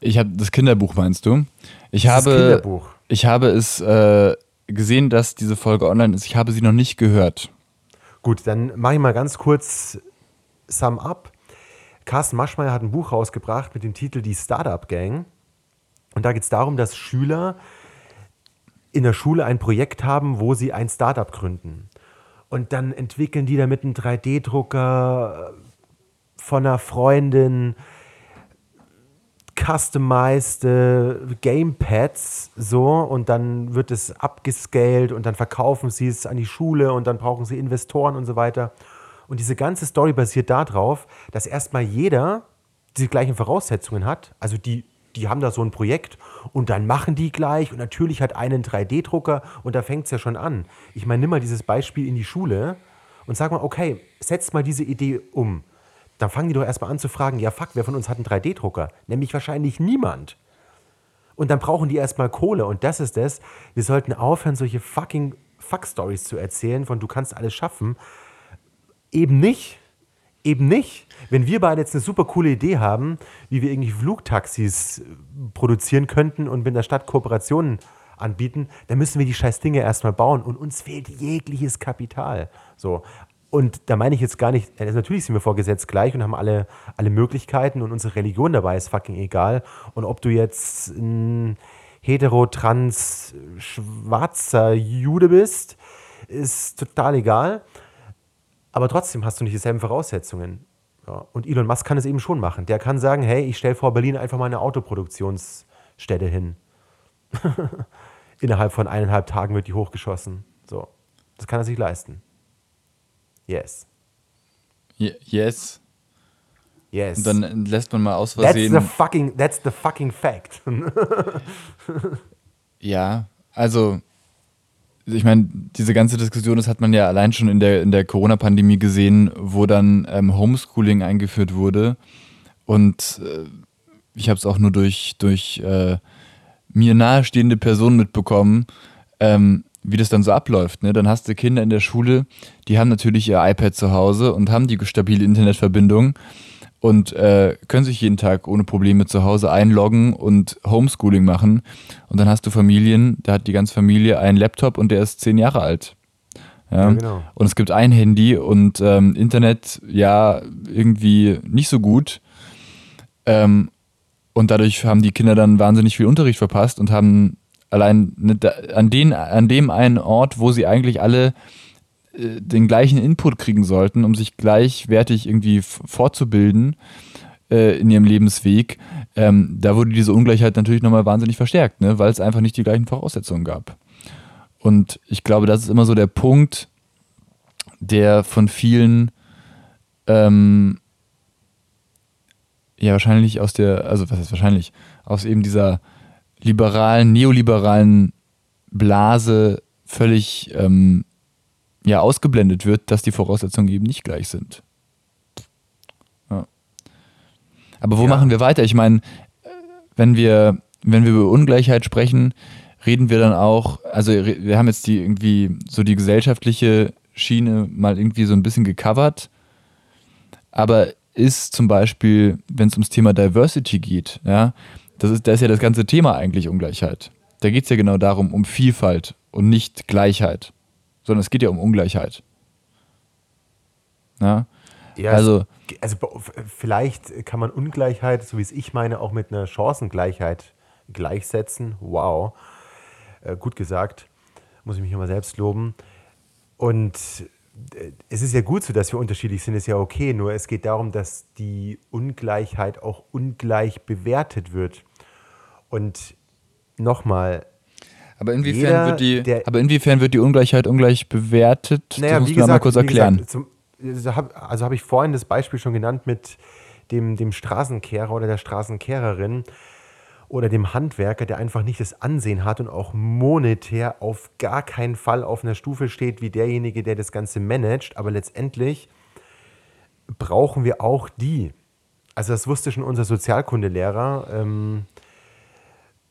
Ich habe das Kinderbuch, meinst du? Ich Das habe, Kinderbuch. Ich habe es äh, gesehen, dass diese Folge online ist. Ich habe sie noch nicht gehört. Gut, dann mache ich mal ganz kurz Sum Up. Carsten Maschmeyer hat ein Buch rausgebracht mit dem Titel Die Startup Gang. Und da geht es darum, dass Schüler in der Schule ein Projekt haben, wo sie ein Startup gründen. Und dann entwickeln die damit einen 3D-Drucker von einer Freundin, customized äh, Gamepads so und dann wird es abgescaled und dann verkaufen sie es an die Schule und dann brauchen sie Investoren und so weiter. Und diese ganze Story basiert darauf, dass erstmal jeder die gleichen Voraussetzungen hat. Also die, die haben da so ein Projekt und dann machen die gleich und natürlich hat einen 3D-Drucker und da fängt es ja schon an. Ich meine, nimm mal dieses Beispiel in die Schule und sag mal, okay, setz mal diese Idee um. Dann fangen die doch erstmal an zu fragen, ja fuck, wer von uns hat einen 3D-Drucker? Nämlich wahrscheinlich niemand. Und dann brauchen die erstmal Kohle. Und das ist es. Wir sollten aufhören, solche fucking Fuck-Stories zu erzählen, von du kannst alles schaffen. Eben nicht. Eben nicht. Wenn wir beide jetzt eine super coole Idee haben, wie wir irgendwie Flugtaxis äh, produzieren könnten und mit der Stadt Kooperationen anbieten, dann müssen wir die scheiß Dinge erstmal bauen und uns fehlt jegliches Kapital. So. Und da meine ich jetzt gar nicht, also natürlich sind wir vor Gesetz gleich und haben alle, alle Möglichkeiten und unsere Religion dabei ist fucking egal. Und ob du jetzt ein hetero, trans, schwarzer Jude bist, ist total egal. Aber trotzdem hast du nicht dieselben Voraussetzungen. Ja. Und Elon Musk kann es eben schon machen. Der kann sagen, hey, ich stelle vor Berlin einfach mal eine Autoproduktionsstätte hin. Innerhalb von eineinhalb Tagen wird die hochgeschossen. So. Das kann er sich leisten. Yes. Ye- Yes. Yes. Und dann lässt man mal aus that's Versehen. the fucking, that's the fucking fact. Ja, also ich meine, diese ganze Diskussion, das hat man ja allein schon in der, in der Corona-Pandemie gesehen, wo dann ähm, Homeschooling eingeführt wurde. Und äh, ich habe es auch nur durch, durch äh, mir nahestehende Personen mitbekommen, ähm, wie das dann so abläuft. Ne? Dann hast du Kinder in der Schule, die haben natürlich ihr iPad zu Hause und haben die stabile Internetverbindung und äh, können sich jeden Tag ohne Probleme zu Hause einloggen und Homeschooling machen. Und dann hast du Familien, da hat die ganze Familie einen Laptop und der ist zehn Jahre alt. Ja, Ja, genau. Und es gibt ein Handy und ähm, Internet ja irgendwie nicht so gut. Ähm, und dadurch haben die Kinder dann wahnsinnig viel Unterricht verpasst und haben allein ne, an, den, an dem einen Ort, wo sie eigentlich alle äh, den gleichen Input kriegen sollten, um sich gleichwertig irgendwie fortzubilden äh, in ihrem Lebensweg, ähm, da wurde diese Ungleichheit natürlich nochmal wahnsinnig verstärkt, ne? weil es einfach nicht die gleichen Voraussetzungen gab. Und ich glaube, das ist immer so der Punkt, der von vielen ähm, ja wahrscheinlich aus der, also was heißt wahrscheinlich, aus eben dieser liberalen, neoliberalen Blase völlig ähm, ja, ausgeblendet wird, dass die Voraussetzungen eben nicht gleich sind. Ja. Aber wo Ja. machen wir weiter? Ich meine, wenn wir, wenn wir über Ungleichheit sprechen, reden wir dann auch, also wir haben jetzt die irgendwie so die gesellschaftliche Schiene mal irgendwie so ein bisschen gecovert, aber ist zum Beispiel, wenn es ums Thema Diversity geht, ja, das ist, das ist ja das ganze Thema eigentlich Ungleichheit. Da geht es ja genau darum, um Vielfalt und nicht Gleichheit, sondern es geht ja um Ungleichheit. Ja, ja also, also vielleicht kann man Ungleichheit, so wie es ich meine, auch mit einer Chancengleichheit gleichsetzen. Wow, äh, gut gesagt, muss ich mich immer selbst loben. Und äh, es ist ja gut so, dass wir unterschiedlich sind, ist ja okay. Nur es geht darum, dass die Ungleichheit auch ungleich bewertet wird. Und nochmal. Aber inwiefern, wird die, der, aber inwiefern wird die Ungleichheit ungleich bewertet? Naja, das musst wie gesagt, mal kurz erklären. Gesagt, zum, also habe also hab ich vorhin das Beispiel schon genannt mit dem, dem Straßenkehrer oder der Straßenkehrerin oder dem Handwerker, der einfach nicht das Ansehen hat und auch monetär auf gar keinen Fall auf einer Stufe steht wie derjenige, der das Ganze managt. Aber letztendlich brauchen wir auch die. Also das wusste schon unser Sozialkundelehrer ähm,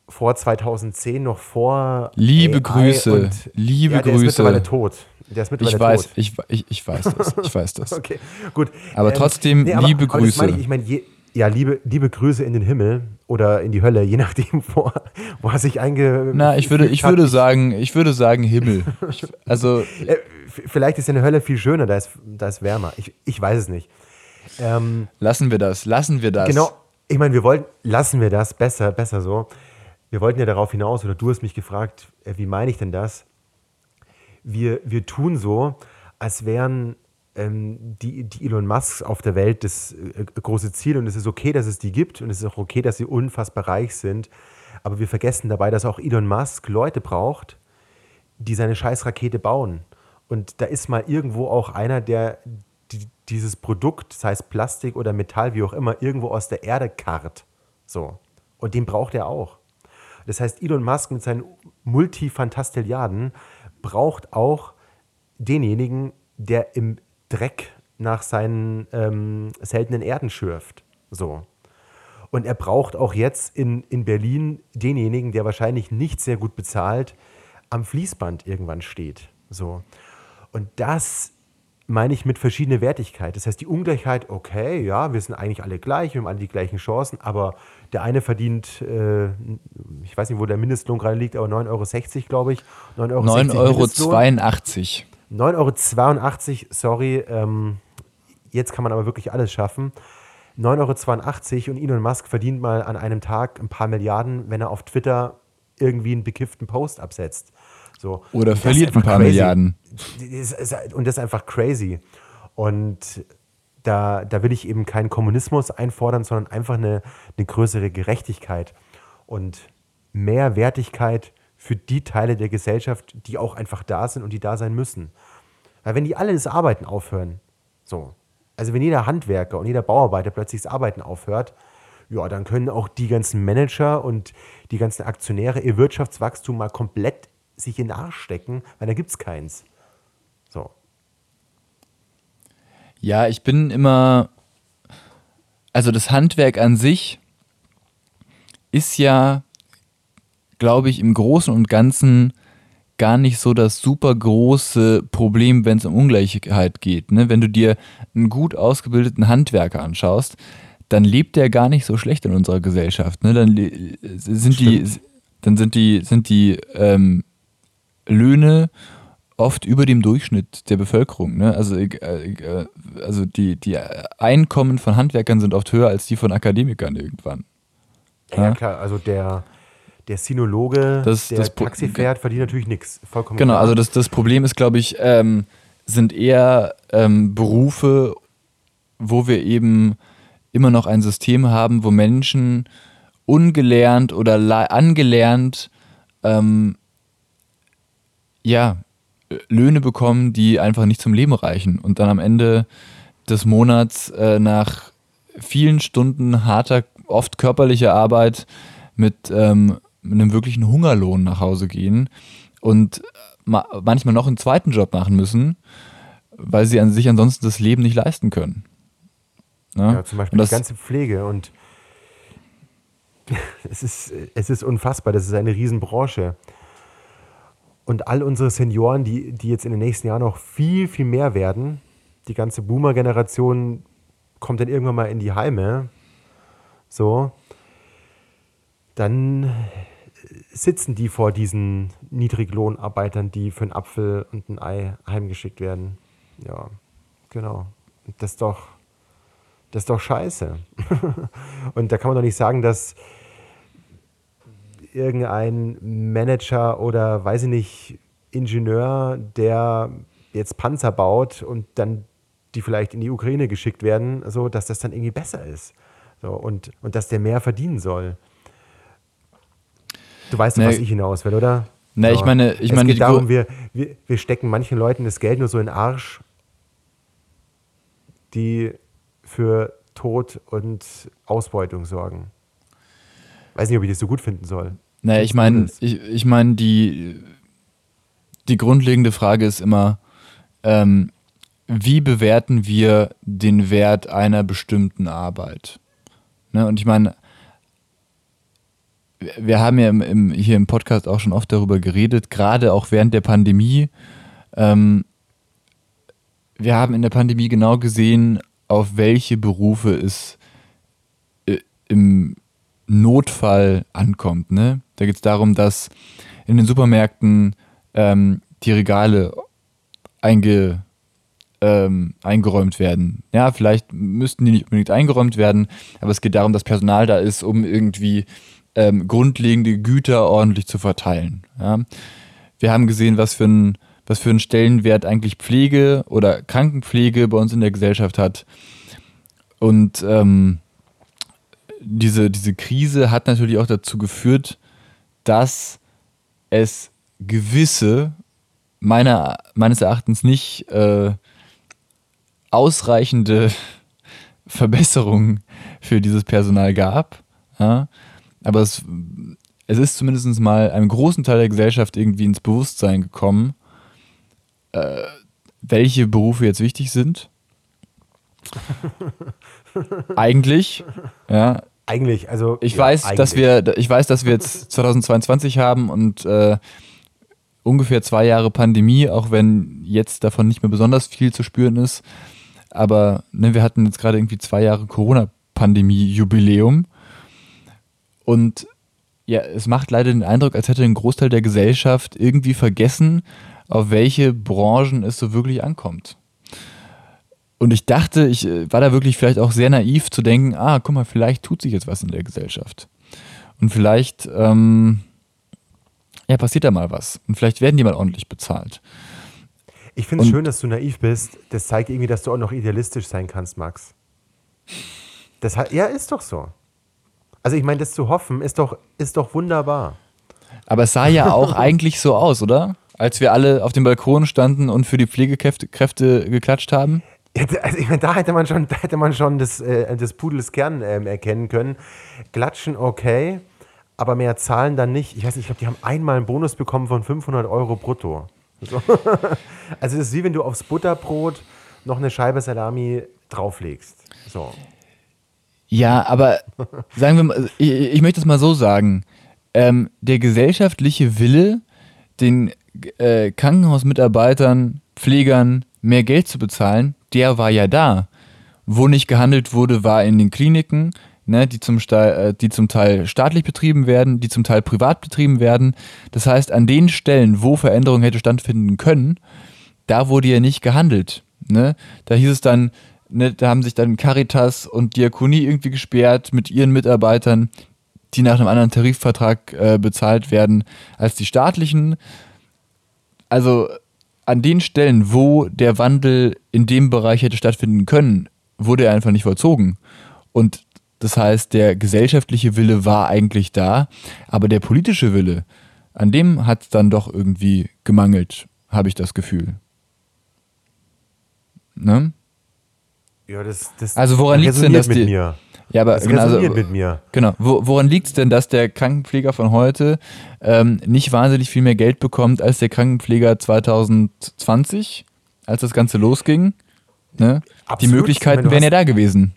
vor 2010, noch vor Liebe AI Grüße, liebe ja, der Grüße. Ist mittlerweile tot. Der ist mittlerweile ich weiß, tot. Ich, ich, ich weiß das. Ich weiß das. okay, gut. Aber ähm, trotzdem, nee, aber, liebe aber Grüße. Meine ich, ich meine, ja, liebe, liebe Grüße in den Himmel oder in die Hölle, je nachdem, wo, wo er sich einge. Na, ich würde, ich würde sagen, ich würde sagen Himmel. Ich, also. Äh, vielleicht ist ja eine Hölle viel schöner, da ist, da ist wärmer. Ich, ich weiß es nicht. Ähm, lassen wir das, lassen wir das. Genau, ich meine, wir wollten, lassen wir das, besser, besser so. Wir wollten ja darauf hinaus, oder du hast mich gefragt, äh, wie meine ich denn das? Wir, wir tun so, als wären ähm, die, die Elon Musks auf der Welt das äh, große Ziel und es ist okay, dass es die gibt und es ist auch okay, dass sie unfassbar reich sind. Aber wir vergessen dabei, dass auch Elon Musk Leute braucht, die seine Scheißrakete bauen. Und da ist mal irgendwo auch einer, der die, dieses Produkt, sei es Plastik oder Metall, wie auch immer, irgendwo aus der Erde karrt. So. Und den braucht er auch. Das heißt, Elon Musk mit seinen Multifantastilliarden braucht auch denjenigen, der im Dreck nach seinen ähm, seltenen Erden schürft. So. Und er braucht auch jetzt in, in Berlin denjenigen, der wahrscheinlich nicht sehr gut bezahlt, am Fließband irgendwann steht. So. Und das meine ich mit verschiedener Wertigkeit. Das heißt, die Ungleichheit, okay, ja, wir sind eigentlich alle gleich, wir haben alle die gleichen Chancen, aber der eine verdient, äh, ich weiß nicht, wo der Mindestlohn gerade liegt, aber 9,60 Euro, glaube ich. 9,82 Euro. 9,82 9,82 Euro, sorry, ähm, jetzt kann man aber wirklich alles schaffen. 9,82 Euro und Elon Musk verdient mal an einem Tag ein paar Milliarden, wenn er auf Twitter irgendwie einen bekifften Post absetzt. So. Oder verliert ein paar crazy. Milliarden. Und das ist einfach crazy. Und da, da will ich eben keinen Kommunismus einfordern, sondern einfach eine, eine größere Gerechtigkeit und mehr Wertigkeit für die Teile der Gesellschaft, die auch einfach da sind und die da sein müssen. Weil wenn die alle das Arbeiten aufhören, so, also wenn jeder Handwerker und jeder Bauarbeiter plötzlich das Arbeiten aufhört, ja, dann können auch die ganzen Manager und die ganzen Aktionäre ihr Wirtschaftswachstum mal komplett sich in den Arsch stecken, weil da gibt es keins. So. Ja, ich bin immer, also das Handwerk an sich ist ja glaube ich, im Großen und Ganzen gar nicht so das super große Problem, wenn es um Ungleichheit geht. Ne? Wenn du dir einen gut ausgebildeten Handwerker anschaust, dann lebt der gar nicht so schlecht in unserer Gesellschaft. Ne? Dann sind die, dann sind die, sind die ähm, Löhne oft über dem Durchschnitt der Bevölkerung. Ne? Also, äh, äh, also die, die Einkommen von Handwerkern sind oft höher als die von Akademikern irgendwann. Ja, ja klar, also der, der Sinologe, das, der das Taxi fährt, verdient natürlich nichts. Vollkommen Genau, klar. also das, das Problem ist, glaube ich, ähm, sind eher ähm, Berufe, wo wir eben immer noch ein System haben, wo Menschen ungelernt oder angelernt ähm, ja, Löhne bekommen, die einfach nicht zum Leben reichen und dann am Ende des Monats äh, nach vielen Stunden harter, oft körperlicher Arbeit mit ähm, mit einem wirklichen Hungerlohn nach Hause gehen und ma manchmal noch einen zweiten Job machen müssen, weil sie an sich ansonsten das Leben nicht leisten können. Ja, ja zum Beispiel die ganze Pflege und es ist, es ist unfassbar, das ist eine Riesenbranche. Und all unsere Senioren, die, die jetzt in den nächsten Jahren noch viel, viel mehr werden, die ganze Boomer-Generation kommt dann irgendwann mal in die Heime, so, dann sitzen die vor diesen Niedriglohnarbeitern, die für einen Apfel und ein Ei heimgeschickt werden. Ja, genau. Das ist doch, das ist doch scheiße. und da kann man doch nicht sagen, dass irgendein Manager oder weiß ich nicht, Ingenieur, der jetzt Panzer baut und dann die vielleicht in die Ukraine geschickt werden, so dass das dann irgendwie besser ist. So, und, und dass der mehr verdienen soll. Du weißt nee. was ich hinaus will, oder? Ne, so. ich meine, ich es meine, geht darum, wir, wir, wir stecken manchen Leuten das Geld nur so in den Arsch, die für Tod und Ausbeutung sorgen. Weiß nicht, ob ich das so gut finden soll. Naja, ich meine, ich, ich meine, die, die grundlegende Frage ist immer, ähm, wie bewerten wir den Wert einer bestimmten Arbeit? Ne? Und ich meine, wir haben ja im, im, hier im Podcast auch schon oft darüber geredet, gerade auch während der Pandemie. Ähm, wir haben in der Pandemie genau gesehen, auf welche Berufe es äh, im Notfall ankommt. Ne? Da geht es darum, dass in den Supermärkten ähm, die Regale einge, ähm, eingeräumt werden. Ja, vielleicht müssten die nicht unbedingt eingeräumt werden, aber es geht darum, dass Personal da ist, um irgendwie ähm, grundlegende Güter ordentlich zu verteilen. Ja? Wir haben gesehen, was für ein was für einen Stellenwert eigentlich Pflege oder Krankenpflege bei uns in der Gesellschaft hat. Und ähm, diese, diese Krise hat natürlich auch dazu geführt, dass es gewisse, meiner, meines Erachtens nicht äh, ausreichende Verbesserungen für dieses Personal gab. Ja? Aber es, es ist zumindest mal einem großen Teil der Gesellschaft irgendwie ins Bewusstsein gekommen, äh, welche Berufe jetzt wichtig sind. Eigentlich, ja, eigentlich, also. Ich, ja, weiß, eigentlich. Dass wir, ich weiß, dass wir jetzt 2022 haben und äh, ungefähr zwei Jahre Pandemie, auch wenn jetzt davon nicht mehr besonders viel zu spüren ist. Aber ne, wir hatten jetzt gerade irgendwie zwei Jahre Corona-Pandemie-Jubiläum. Und ja, es macht leider den Eindruck, als hätte ein Großteil der Gesellschaft irgendwie vergessen, auf welche Branchen es so wirklich ankommt. Und ich dachte, ich äh, war da wirklich vielleicht auch sehr naiv zu denken, ah, guck mal, vielleicht tut sich jetzt was in der Gesellschaft. Und vielleicht, ähm, ja, passiert da mal was. Und vielleicht werden die mal ordentlich bezahlt. Ich finde es schön, dass du naiv bist. Das zeigt irgendwie, dass du auch noch idealistisch sein kannst, Max. Das, ja, ist doch so. Also ich meine, das zu hoffen, ist doch, ist doch wunderbar. Aber es sah ja auch eigentlich so aus, oder? Als wir alle auf dem Balkon standen und für die Pflegekräfte geklatscht haben. Also ich meine, da hätte man schon, da hätte man schon das, äh, des Pudels Kern ähm, erkennen können. Glatschen okay, aber mehr zahlen dann nicht. Ich weiß nicht, ich glaube, die haben einmal einen Bonus bekommen von 500 Euro brutto. So. Also das ist wie wenn du aufs Butterbrot noch eine Scheibe Salami drauflegst. So. Ja, aber sagen wir mal, ich, ich möchte es mal so sagen. Ähm, der gesellschaftliche Wille, den äh, Krankenhausmitarbeitern, Pflegern mehr Geld zu bezahlen, der war ja da. Wo nicht gehandelt wurde, war in den Kliniken, ne, die, zum äh, die zum Teil staatlich betrieben werden, die zum Teil privat betrieben werden. Das heißt, an den Stellen, wo Veränderung hätte stattfinden können, da wurde ja nicht gehandelt. Ne? Da hieß es dann, ne, da haben sich dann Caritas und Diakonie irgendwie gesperrt mit ihren Mitarbeitern, die nach einem anderen Tarifvertrag äh, bezahlt werden als die staatlichen. Also an den Stellen, wo der Wandel in dem Bereich hätte stattfinden können, wurde er einfach nicht vollzogen. Und das heißt, der gesellschaftliche Wille war eigentlich da, aber der politische Wille, an dem hat es dann doch irgendwie gemangelt, habe ich das Gefühl. Ne? Ja, das, das also woran liegt es denn, dass die, mir. Ja, aber das genau, also, mit mir. Genau. Wo, woran liegt es denn, dass der Krankenpfleger von heute ähm, nicht wahnsinnig viel mehr Geld bekommt als der Krankenpfleger 2020, als das Ganze losging? Ne? Die Möglichkeiten wären ja da gewesen.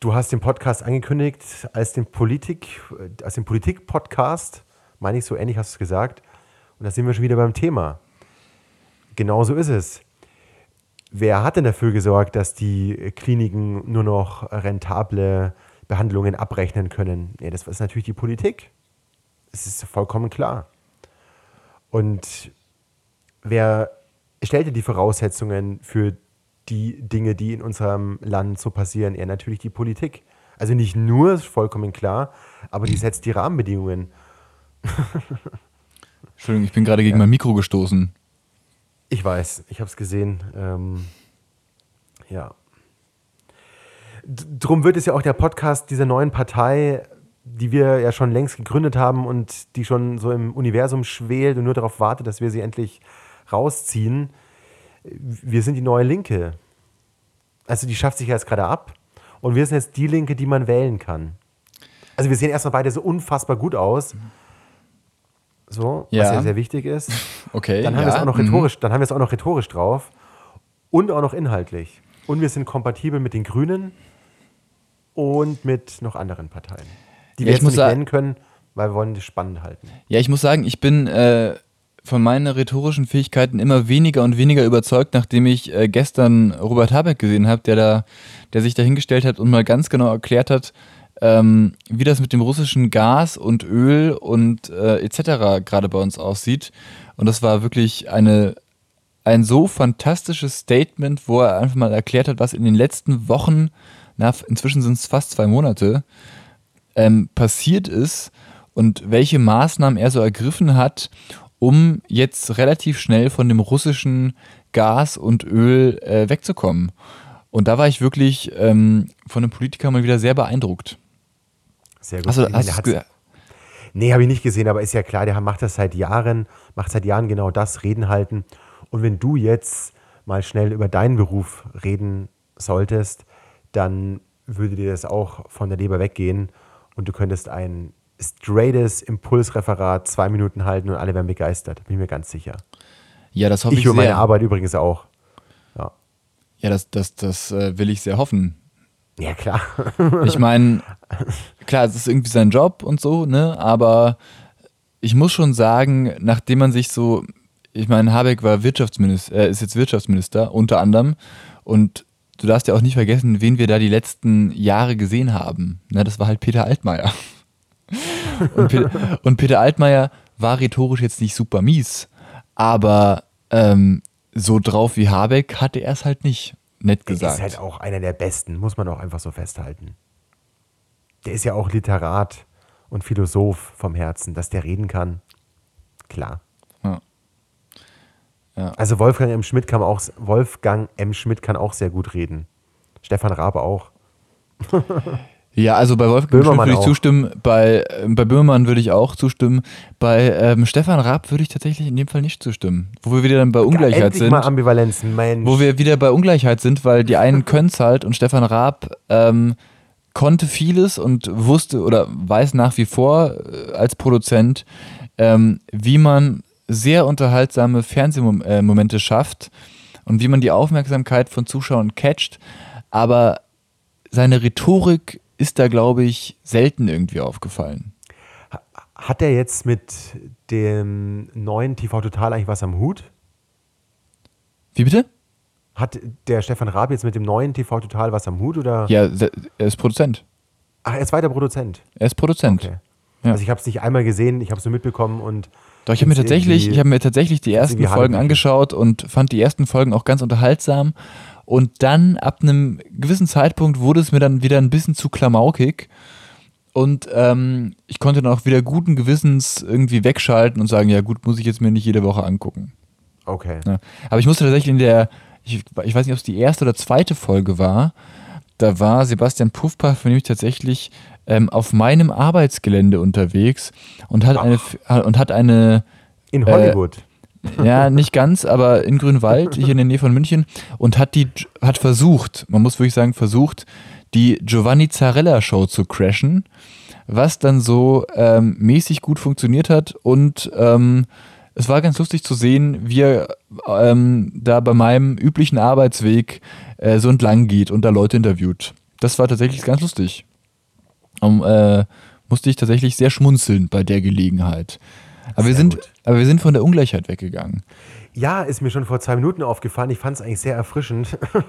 Du hast den Podcast angekündigt als den Politik, als den Politik-Podcast, meine ich so ähnlich hast du es gesagt. Und da sind wir schon wieder beim Thema. Genauso ist es. Wer hat denn dafür gesorgt, dass die Kliniken nur noch rentable Behandlungen abrechnen können? Ja, das ist natürlich die Politik. Es ist vollkommen klar. Und wer stellte die Voraussetzungen für die Dinge, die in unserem Land so passieren? Ja, natürlich die Politik. Also nicht nur, ist vollkommen klar, aber die setzt die Rahmenbedingungen. Entschuldigung, ich bin gerade gegen ja. mein Mikro gestoßen. Ich weiß, ich habe es gesehen. Ähm, ja. Drum wird es ja auch der Podcast dieser neuen Partei, die wir ja schon längst gegründet haben und die schon so im Universum schwelt und nur darauf wartet, dass wir sie endlich rausziehen. Wir sind die neue Linke. Also die schafft sich jetzt gerade ab und wir sind jetzt die Linke, die man wählen kann. Also wir sehen erstmal beide so unfassbar gut aus. So, ja. was ja sehr wichtig ist. Okay. Dann haben ja. wir es auch noch mhm. rhetorisch, dann haben wir es auch noch rhetorisch drauf und auch noch inhaltlich. Und wir sind kompatibel mit den Grünen und mit noch anderen Parteien, die wir ja, jetzt nicht nennen können, weil wir wollen das spannend halten. Ja, ich muss sagen, ich bin äh, von meinen rhetorischen Fähigkeiten immer weniger und weniger überzeugt, nachdem ich äh, gestern Robert Habeck gesehen habe, der da, der sich dahingestellt hat und mal ganz genau erklärt hat, ähm, wie das mit dem russischen Gas und Öl und äh, etc. gerade bei uns aussieht. Und das war wirklich eine, ein so fantastisches Statement, wo er einfach mal erklärt hat, was in den letzten Wochen, na, inzwischen sind es fast zwei Monate, ähm, passiert ist und welche Maßnahmen er so ergriffen hat, um jetzt relativ schnell von dem russischen Gas und Öl äh, wegzukommen. Und da war ich wirklich ähm, von einem Politiker mal wieder sehr beeindruckt. Sehr gut. Also, hast du Nee, habe ich nicht gesehen, aber ist ja klar, der macht das seit Jahren, macht seit Jahren genau das, Reden halten. Und wenn du jetzt mal schnell über deinen Beruf reden solltest, dann würde dir das auch von der Leber weggehen und du könntest ein straightes Impulsreferat zwei Minuten halten und alle wären begeistert, bin ich mir ganz sicher. Ja, das hoffe ich, ich sehr. Ich meine Arbeit übrigens auch. Ja, ja das, das, das äh, will ich sehr hoffen. Ja, klar. ich meine, klar, es ist irgendwie sein Job und so, ne? Aber ich muss schon sagen, nachdem man sich so, ich meine, Habeck war Wirtschaftsminister, äh, ist jetzt Wirtschaftsminister unter anderem und du darfst ja auch nicht vergessen, wen wir da die letzten Jahre gesehen haben. Ne, das war halt Peter Altmaier. Und Peter, und Peter Altmaier war rhetorisch jetzt nicht super mies, aber ähm, so drauf wie Habeck hatte er es halt nicht nett gesagt. Der ist halt auch einer der besten, muss man auch einfach so festhalten. Der ist ja auch Literat und Philosoph vom Herzen, dass der reden kann. Klar. Ja. Ja. Also Wolfgang M. Schmidt kann auch Wolfgang M. Schmidt kann auch sehr gut reden. Stefan Rabe auch. Ja, also bei Wolfgang Schmidt würde ich auch. zustimmen, bei, äh, bei Böhmermann würde ich auch zustimmen, bei ähm, Stefan Raab würde ich tatsächlich in dem Fall nicht zustimmen. Wo wir wieder dann bei Ungleichheit sind. Mal Ambivalenz, Mensch. Wo wir wieder bei Ungleichheit sind, weil die einen können es halt und Stefan Raab ähm, konnte vieles und wusste oder weiß nach wie vor äh, als Produzent, ähm, wie man sehr unterhaltsame Fernsehmomente äh, schafft und wie man die Aufmerksamkeit von Zuschauern catcht, aber seine Rhetorik ist da, glaube ich, selten irgendwie aufgefallen. Hat er jetzt mit dem neuen TV Total eigentlich was am Hut? Wie bitte? Hat der Stefan Raab jetzt mit dem neuen TV Total was am Hut? Oder? Ja, er ist Produzent. Ach, er ist weiter Produzent. Er ist Produzent. Okay. Ja. Also ich habe es nicht einmal gesehen, ich habe es nur mitbekommen und doch, ich habe mir tatsächlich, ich habe mir tatsächlich die ersten Folgen angeschaut und fand die ersten Folgen auch ganz unterhaltsam und dann ab einem gewissen Zeitpunkt wurde es mir dann wieder ein bisschen zu klamaukig. Und ähm, ich konnte dann auch wieder guten Gewissens irgendwie wegschalten und sagen, ja gut, muss ich jetzt mir nicht jede Woche angucken. Okay. Ja. Aber ich musste tatsächlich in der, ich, ich weiß nicht, ob es die erste oder zweite Folge war, da war Sebastian Puffpaff nämlich tatsächlich ähm, auf meinem Arbeitsgelände unterwegs und hat Ach. eine und hat eine in Hollywood. Äh, ja, nicht ganz, aber in Grünwald, hier in der Nähe von München, und hat die, hat versucht, man muss wirklich sagen, versucht, die Giovanni Zarella Show zu crashen, was dann so ähm, mäßig gut funktioniert hat und ähm, es war ganz lustig zu sehen, wie er ähm, da bei meinem üblichen Arbeitsweg äh, so entlang geht und da Leute interviewt. Das war tatsächlich ganz lustig. Um, äh, musste ich tatsächlich sehr schmunzeln bei der Gelegenheit. Aber wir, sind, gut. aber wir sind von der Ungleichheit weggegangen. Ja, ist mir schon vor zwei Minuten aufgefallen. Ich fand es eigentlich sehr erfrischend.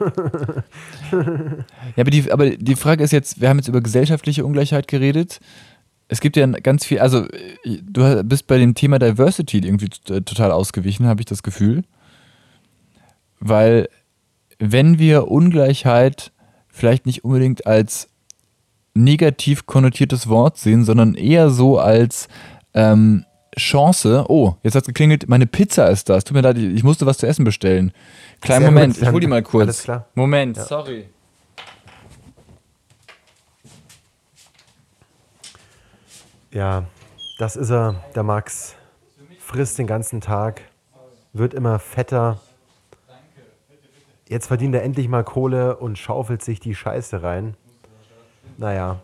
Ja, aber die, aber die Frage ist jetzt, wir haben jetzt über gesellschaftliche Ungleichheit geredet. Es gibt ja ganz viel, also äh, du bist bei dem Thema Diversity irgendwie t- total ausgewichen, habe ich das Gefühl. Weil wenn wir Ungleichheit vielleicht nicht unbedingt als negativ konnotiertes Wort sehen, sondern eher so als ähm, Chance. Oh, jetzt hat es geklingelt, meine Pizza ist da. Es tut mir leid, ich musste was zu essen bestellen. Kleinen Sehr Moment, gut, ich hol die mal kurz. alles klar. Moment, sorry. Ja, das ist er, der Max. Frisst den ganzen Tag, wird immer fetter. Jetzt verdient er endlich mal Kohle und schaufelt sich die Scheiße rein. Naja.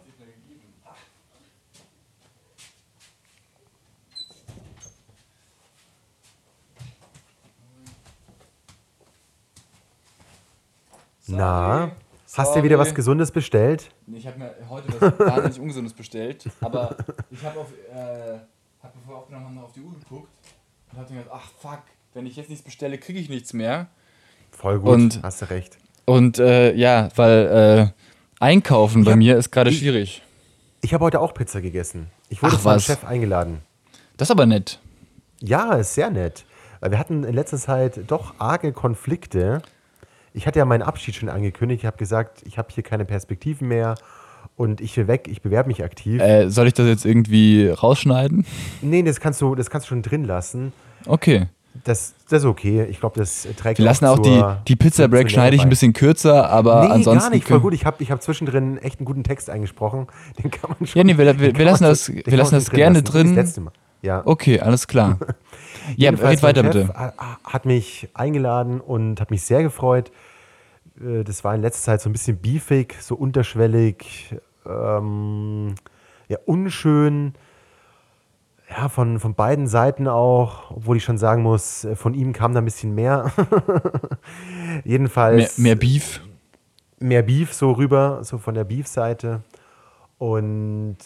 Na, hast du wieder was Sorry. Gesundes bestellt? Ich habe mir heute was wahnsinnig Ungesundes bestellt, aber ich habe auf, äh, hab bevor wir aufgenommen haben, noch auf die Uhr geguckt und habe mir gedacht, ach fuck, wenn ich jetzt nichts bestelle, kriege ich nichts mehr. Voll gut, Und- hast du recht. Und äh, ja, weil äh, einkaufen bei mir ist gerade schwierig. Ich habe heute auch Pizza gegessen. Ich wurde Ach, vom was. Chef eingeladen. Das ist aber nett. Ja, ist sehr nett. Weil wir hatten in letzter Zeit doch arge Konflikte. Ich hatte ja meinen Abschied schon angekündigt. Ich habe gesagt, ich habe hier keine Perspektiven mehr und ich will weg, ich bewerbe mich aktiv. Äh, soll ich das jetzt irgendwie rausschneiden? Nee, das kannst du, das kannst du schon drin lassen. Okay. Das, das ist okay. Ich glaube, das trägt Wir lassen auch die, die Pizza Break schneide ich ein bisschen kürzer, aber Nee, ansonsten. gar nicht, voll gut. Ich habe ich hab zwischendrin echt einen guten Text eingesprochen. Den kann man schon. Ja, nee, wir- wir man lassen das- wir lassen das gerne lassen. Drin. Das letzte Mal. Ja. Okay, alles klar. ja, red weiter bitte. ha- Hat mich eingeladen und hat mich sehr gefreut. Äh, Das war in letzter Zeit so ein bisschen beefig, so unterschwellig, ähm, ja, unschön. Ja, von, von beiden Seiten auch, obwohl ich schon sagen muss, äh, von ihm kam da ein bisschen mehr. Mehr, Jedenfalls mehr Beef. mehr Beef so rüber, so von der Beef-Seite. Und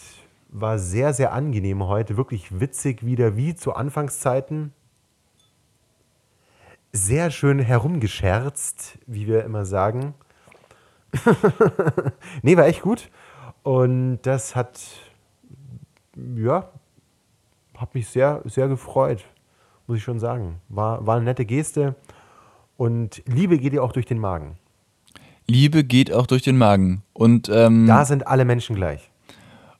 war sehr, sehr angenehm heute. Wirklich witzig wieder wie zu Anfangszeiten. Sehr schön herumgescherzt, wie wir immer sagen. nee, war echt gut. Und das hat, ja, hat mich sehr, sehr gefreut, muss ich schon sagen. War, war eine nette Geste. Und Liebe geht ja auch durch den Magen. Liebe geht auch durch den Magen. Und, ähm, Da sind alle Menschen gleich.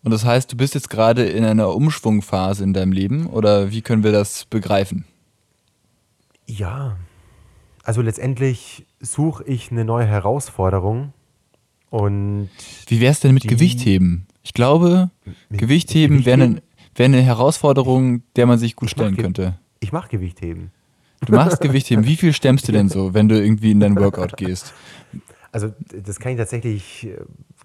und das heißt, du bist jetzt gerade in einer Umschwungphase in deinem Leben oder wie können wir das begreifen? Ja, also letztendlich suche ich eine neue Herausforderung und Wie wäre es denn mit Gewichtheben? Ich glaube, Gewichtheben mit wäre Gewichtheben? Wäre eine Herausforderung, der man sich gut stellen könnte. ich mache Gewichtheben. Du machst Gewichtheben. Wie viel stemmst du denn so, wenn du irgendwie in dein Workout gehst? Also das kann ich tatsächlich äh,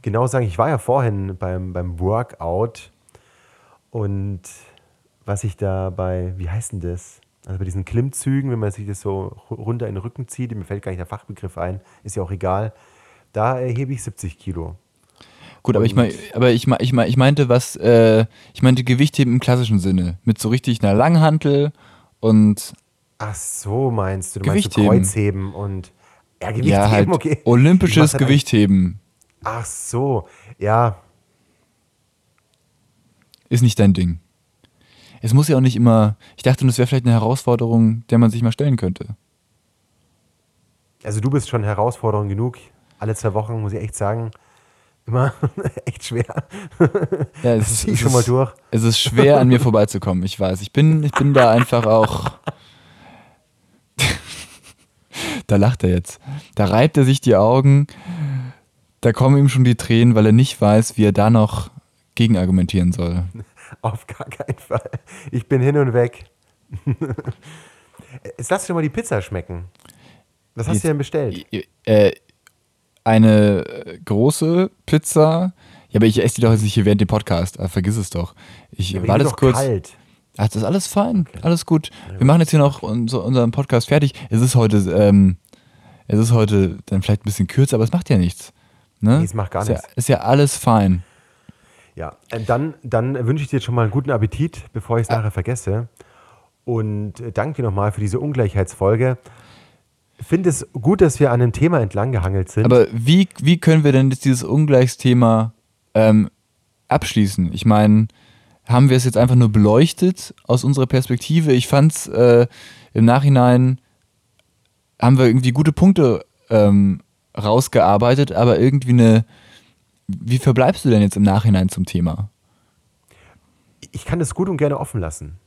genau sagen. Ich war ja vorhin beim, beim Workout und was ich da bei, wie heißt denn das? Also bei diesen Klimmzügen, wenn man sich das so ru- runter in den Rücken zieht, mir fällt gar nicht der Fachbegriff ein, ist ja auch egal, da erhebe ich 70 Kilo. Gut, aber ich mein, aber ich, mein, ich, mein, ich meinte was, äh, ich meinte Gewichtheben im klassischen Sinne. Mit so richtig einer Langhantel und Ach so, meinst du? Du meinst so Gewichtheben. Kreuzheben und ja, Gewichtheben, ja, halt okay. Olympisches Gewichtheben Ach so, ja, ist nicht dein Ding. Es muss ja auch nicht immer, ich dachte, das wäre vielleicht eine Herausforderung, der man sich mal stellen könnte. also du bist schon Herausforderung genug. Alle zwei Wochen, muss ich echt sagen, immer echt schwer. Ja, es Das ist, ich schon mal durch. Es ist schwer, an mir vorbeizukommen. Ich weiß. Ich bin, ich bin da einfach auch. da lacht er jetzt. Da reibt er sich die Augen. Da kommen ihm schon die Tränen, weil er nicht weiß, wie er da noch gegenargumentieren soll. Auf gar keinen Fall. Ich bin hin und weg. Jetzt lass dir mal die Pizza schmecken. Was hast Jetzt- du denn bestellt? Äh, eine äh, große Pizza. Ja, aber ich esse die doch jetzt nicht hier während dem Podcast. Ah, vergiss es doch. Ich Ja, war das kurz. kalt. Ach, das ist alles fein, alles gut. Wir machen jetzt hier noch unser, unseren Podcast fertig. Es ist heute, ähm, es ist heute dann vielleicht ein bisschen kürzer, aber es macht ja nichts. Ne? Nee, es macht gar ist ja, nichts. ist ja alles fein. Ja, äh, dann, dann wünsche ich dir jetzt schon mal einen guten Appetit, bevor ich es nachher vergesse. und äh, danke nochmal für diese Ungleichheitsfolge. Ich finde es gut, dass wir an einem Thema entlang gehangelt sind. Aber wie, wie können wir denn jetzt dieses Ungleichsthema ähm, abschließen? Ich meine, haben wir es jetzt einfach nur beleuchtet aus unserer Perspektive? Ich fand es äh, im Nachhinein, haben wir irgendwie gute Punkte ähm, rausgearbeitet, aber irgendwie eine. Wie verbleibst du denn jetzt im Nachhinein zum Thema? Ich kann das gut und gerne offen lassen.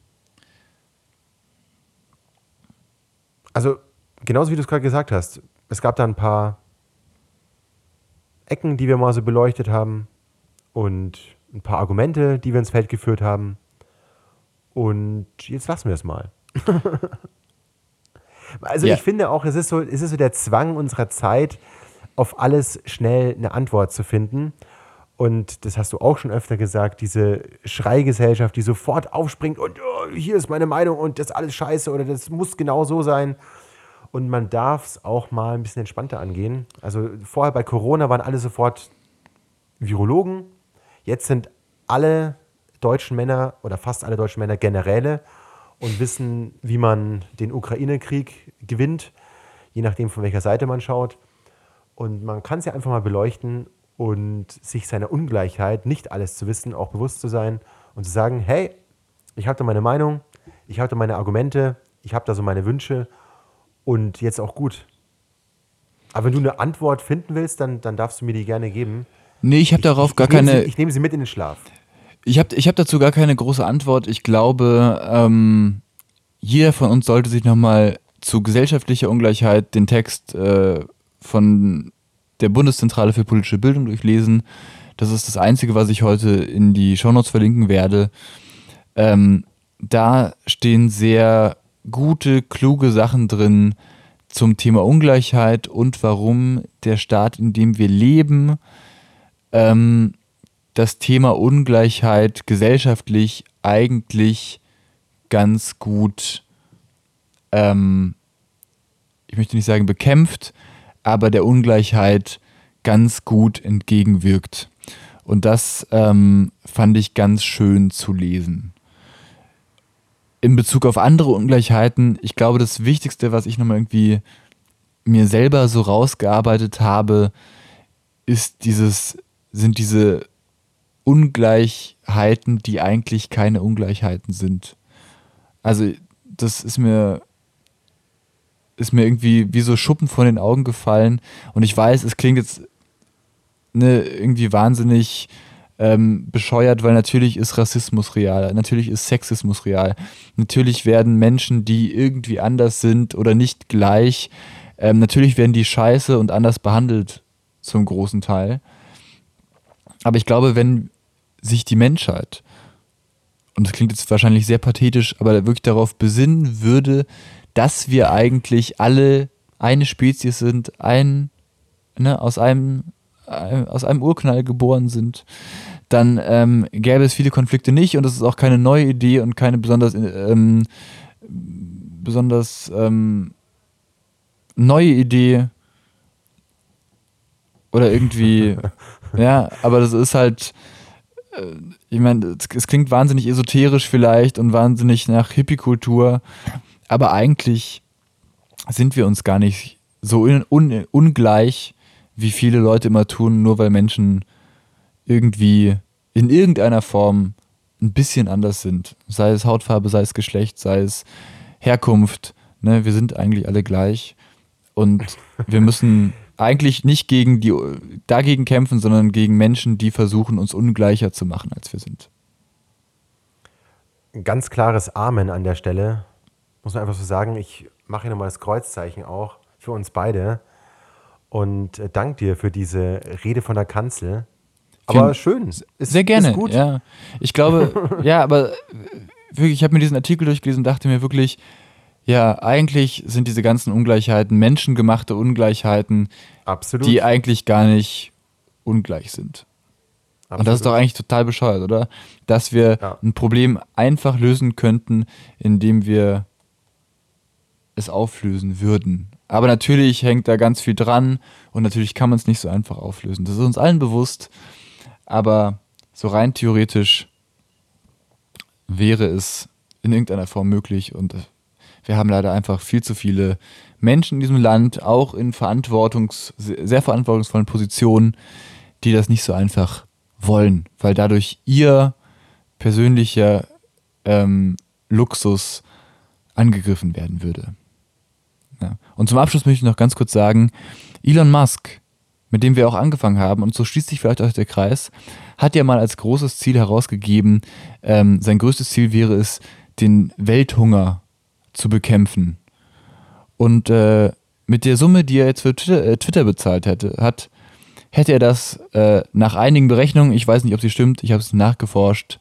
Also, genauso wie du es gerade gesagt hast, es gab da ein paar Ecken, die wir mal so beleuchtet haben und ein paar Argumente, die wir ins Feld geführt haben. Und jetzt lassen wir es mal. also ja. ich finde auch, es ist, so, es ist so der Zwang unserer Zeit, auf alles schnell eine Antwort zu finden. Und das hast du auch schon öfter gesagt, diese Schreigesellschaft, die sofort aufspringt und oh, hier ist meine Meinung und das ist alles scheiße oder das muss genau so sein. Und man darf es auch mal ein bisschen entspannter angehen. Also vorher bei Corona waren alle sofort Virologen. Jetzt sind alle deutschen Männer oder fast alle deutschen Männer Generäle und wissen, wie man den Ukraine-Krieg gewinnt, je nachdem, von welcher Seite man schaut. Und man kann es ja einfach mal beleuchten und sich seiner Ungleichheit, nicht alles zu wissen, auch bewusst zu sein und zu sagen, hey, ich habe da meine Meinung, ich habe da meine Argumente, ich habe da so meine Wünsche und jetzt auch gut. Aber wenn du eine Antwort finden willst, dann, dann darfst du mir die gerne geben. Nee, ich habe darauf ich, gar ich keine. Sie, ich nehme sie mit in den Schlaf. Ich habe ich hab dazu gar keine große Antwort. Ich glaube, ähm, jeder von uns sollte sich nochmal zu gesellschaftlicher Ungleichheit den Text äh, von der Bundeszentrale für politische Bildung durchlesen. Das ist das Einzige, was ich heute in die Shownotes verlinken werde. Ähm, da stehen sehr gute, kluge Sachen drin zum Thema Ungleichheit und warum der Staat, in dem wir leben, ähm, das Thema Ungleichheit gesellschaftlich eigentlich ganz gut, ähm, ich möchte nicht sagen bekämpft, aber der Ungleichheit ganz gut entgegenwirkt. Und das ähm, fand ich ganz schön zu lesen in Bezug auf andere Ungleichheiten, ich glaube, das Wichtigste, was ich nochmal irgendwie mir selber so rausgearbeitet habe, ist dieses, sind diese Ungleichheiten, die eigentlich keine Ungleichheiten sind. Also, das ist mir, ist mir irgendwie wie so Schuppen von den Augen gefallen. Und ich weiß, es klingt jetzt ne, irgendwie wahnsinnig ähm, bescheuert, weil natürlich ist Rassismus real, natürlich ist Sexismus real, natürlich werden Menschen, die irgendwie anders sind oder nicht gleich, ähm, natürlich werden die scheiße und anders behandelt zum großen Teil. Aber ich glaube, wenn sich die Menschheit, und das klingt jetzt wahrscheinlich sehr pathetisch, aber wirklich darauf besinnen würde, dass wir eigentlich alle eine Spezies sind, ein, ne, aus einem aus einem Urknall geboren sind, dann ähm, gäbe es viele Konflikte nicht und es ist auch keine neue Idee und keine besonders, ähm, besonders ähm, neue Idee oder irgendwie, ja, aber das ist halt, äh, ich meine, es, es, klingt wahnsinnig esoterisch vielleicht und wahnsinnig nach Hippie-Kultur, aber eigentlich sind wir uns gar nicht so un, un, ungleich, wie viele Leute immer tun, nur weil Menschen irgendwie in irgendeiner Form ein bisschen anders sind. Sei es Hautfarbe, sei es Geschlecht, sei es Herkunft. Ne? Wir sind eigentlich alle gleich. Und wir müssen eigentlich nicht gegen die, dagegen kämpfen, sondern gegen Menschen, die versuchen, uns ungleicher zu machen, als wir sind. Ganz klares Amen an der Stelle. Muss man einfach so sagen, ich mache hier nochmal das Kreuzzeichen auch für uns beide und äh, danke dir für diese Rede von der Kanzel. Aber schön. Ist, sehr gerne. Gut. Ja. Ich glaube, ja, aber wirklich, ich habe mir diesen Artikel durchgelesen und dachte mir wirklich, ja, eigentlich sind diese ganzen Ungleichheiten menschengemachte Ungleichheiten, Absolut. die eigentlich gar nicht ungleich sind. Absolut. Und das ist doch eigentlich total bescheuert, oder? Dass wir ja. ein Problem einfach lösen könnten, indem wir es auflösen würden. Aber natürlich hängt da ganz viel dran und natürlich kann man es nicht so einfach auflösen. Das ist uns allen bewusst, aber so rein theoretisch wäre es in irgendeiner Form möglich und wir haben leider einfach viel zu viele Menschen in diesem Land, auch in Verantwortungs-, sehr verantwortungsvollen Positionen, die das nicht so einfach wollen, weil dadurch ihr persönlicher ähm, Luxus angegriffen werden würde. Ja. Und zum Abschluss möchte ich noch ganz kurz sagen, Elon Musk, mit dem wir auch angefangen haben, und so schließt sich vielleicht auch der Kreis, hat ja mal als großes Ziel herausgegeben, ähm, sein größtes Ziel wäre es, den Welthunger zu bekämpfen. Und äh, mit der Summe, die er jetzt für Twitter, äh, Twitter bezahlt hätte, hat, hätte er das äh, nach einigen Berechnungen, ich weiß nicht, ob sie stimmt, ich habe es nachgeforscht,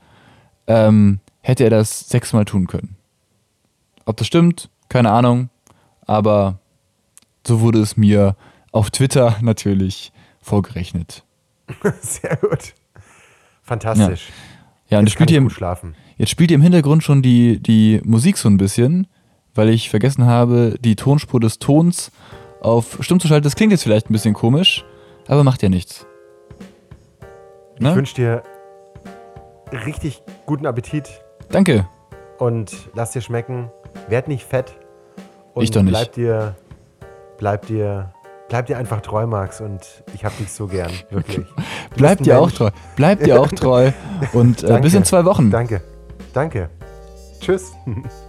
ähm, hätte er das sechsmal tun können. Ob das stimmt, keine Ahnung, aber so wurde es mir auf Twitter natürlich vorgerechnet. Sehr gut. Fantastisch. Ja, ja und jetzt spielt, ihr im, jetzt spielt ihr im Hintergrund schon die, die Musik so ein bisschen, weil ich vergessen habe, die Tonspur des Tons auf stumm zu schalten. Das klingt jetzt vielleicht ein bisschen komisch, aber macht ja nichts. Ne? Ich wünsche dir richtig guten Appetit. Danke. Und lass dir schmecken. Werd nicht fett. Und ich doch nicht. Bleib dir, bleib dir, bleib dir einfach treu, Max. Und ich hab dich so gern, wirklich. bleib dir Mensch. auch treu. Bleib dir auch treu. Und äh, bis in zwei Wochen. Danke. Danke. Tschüss.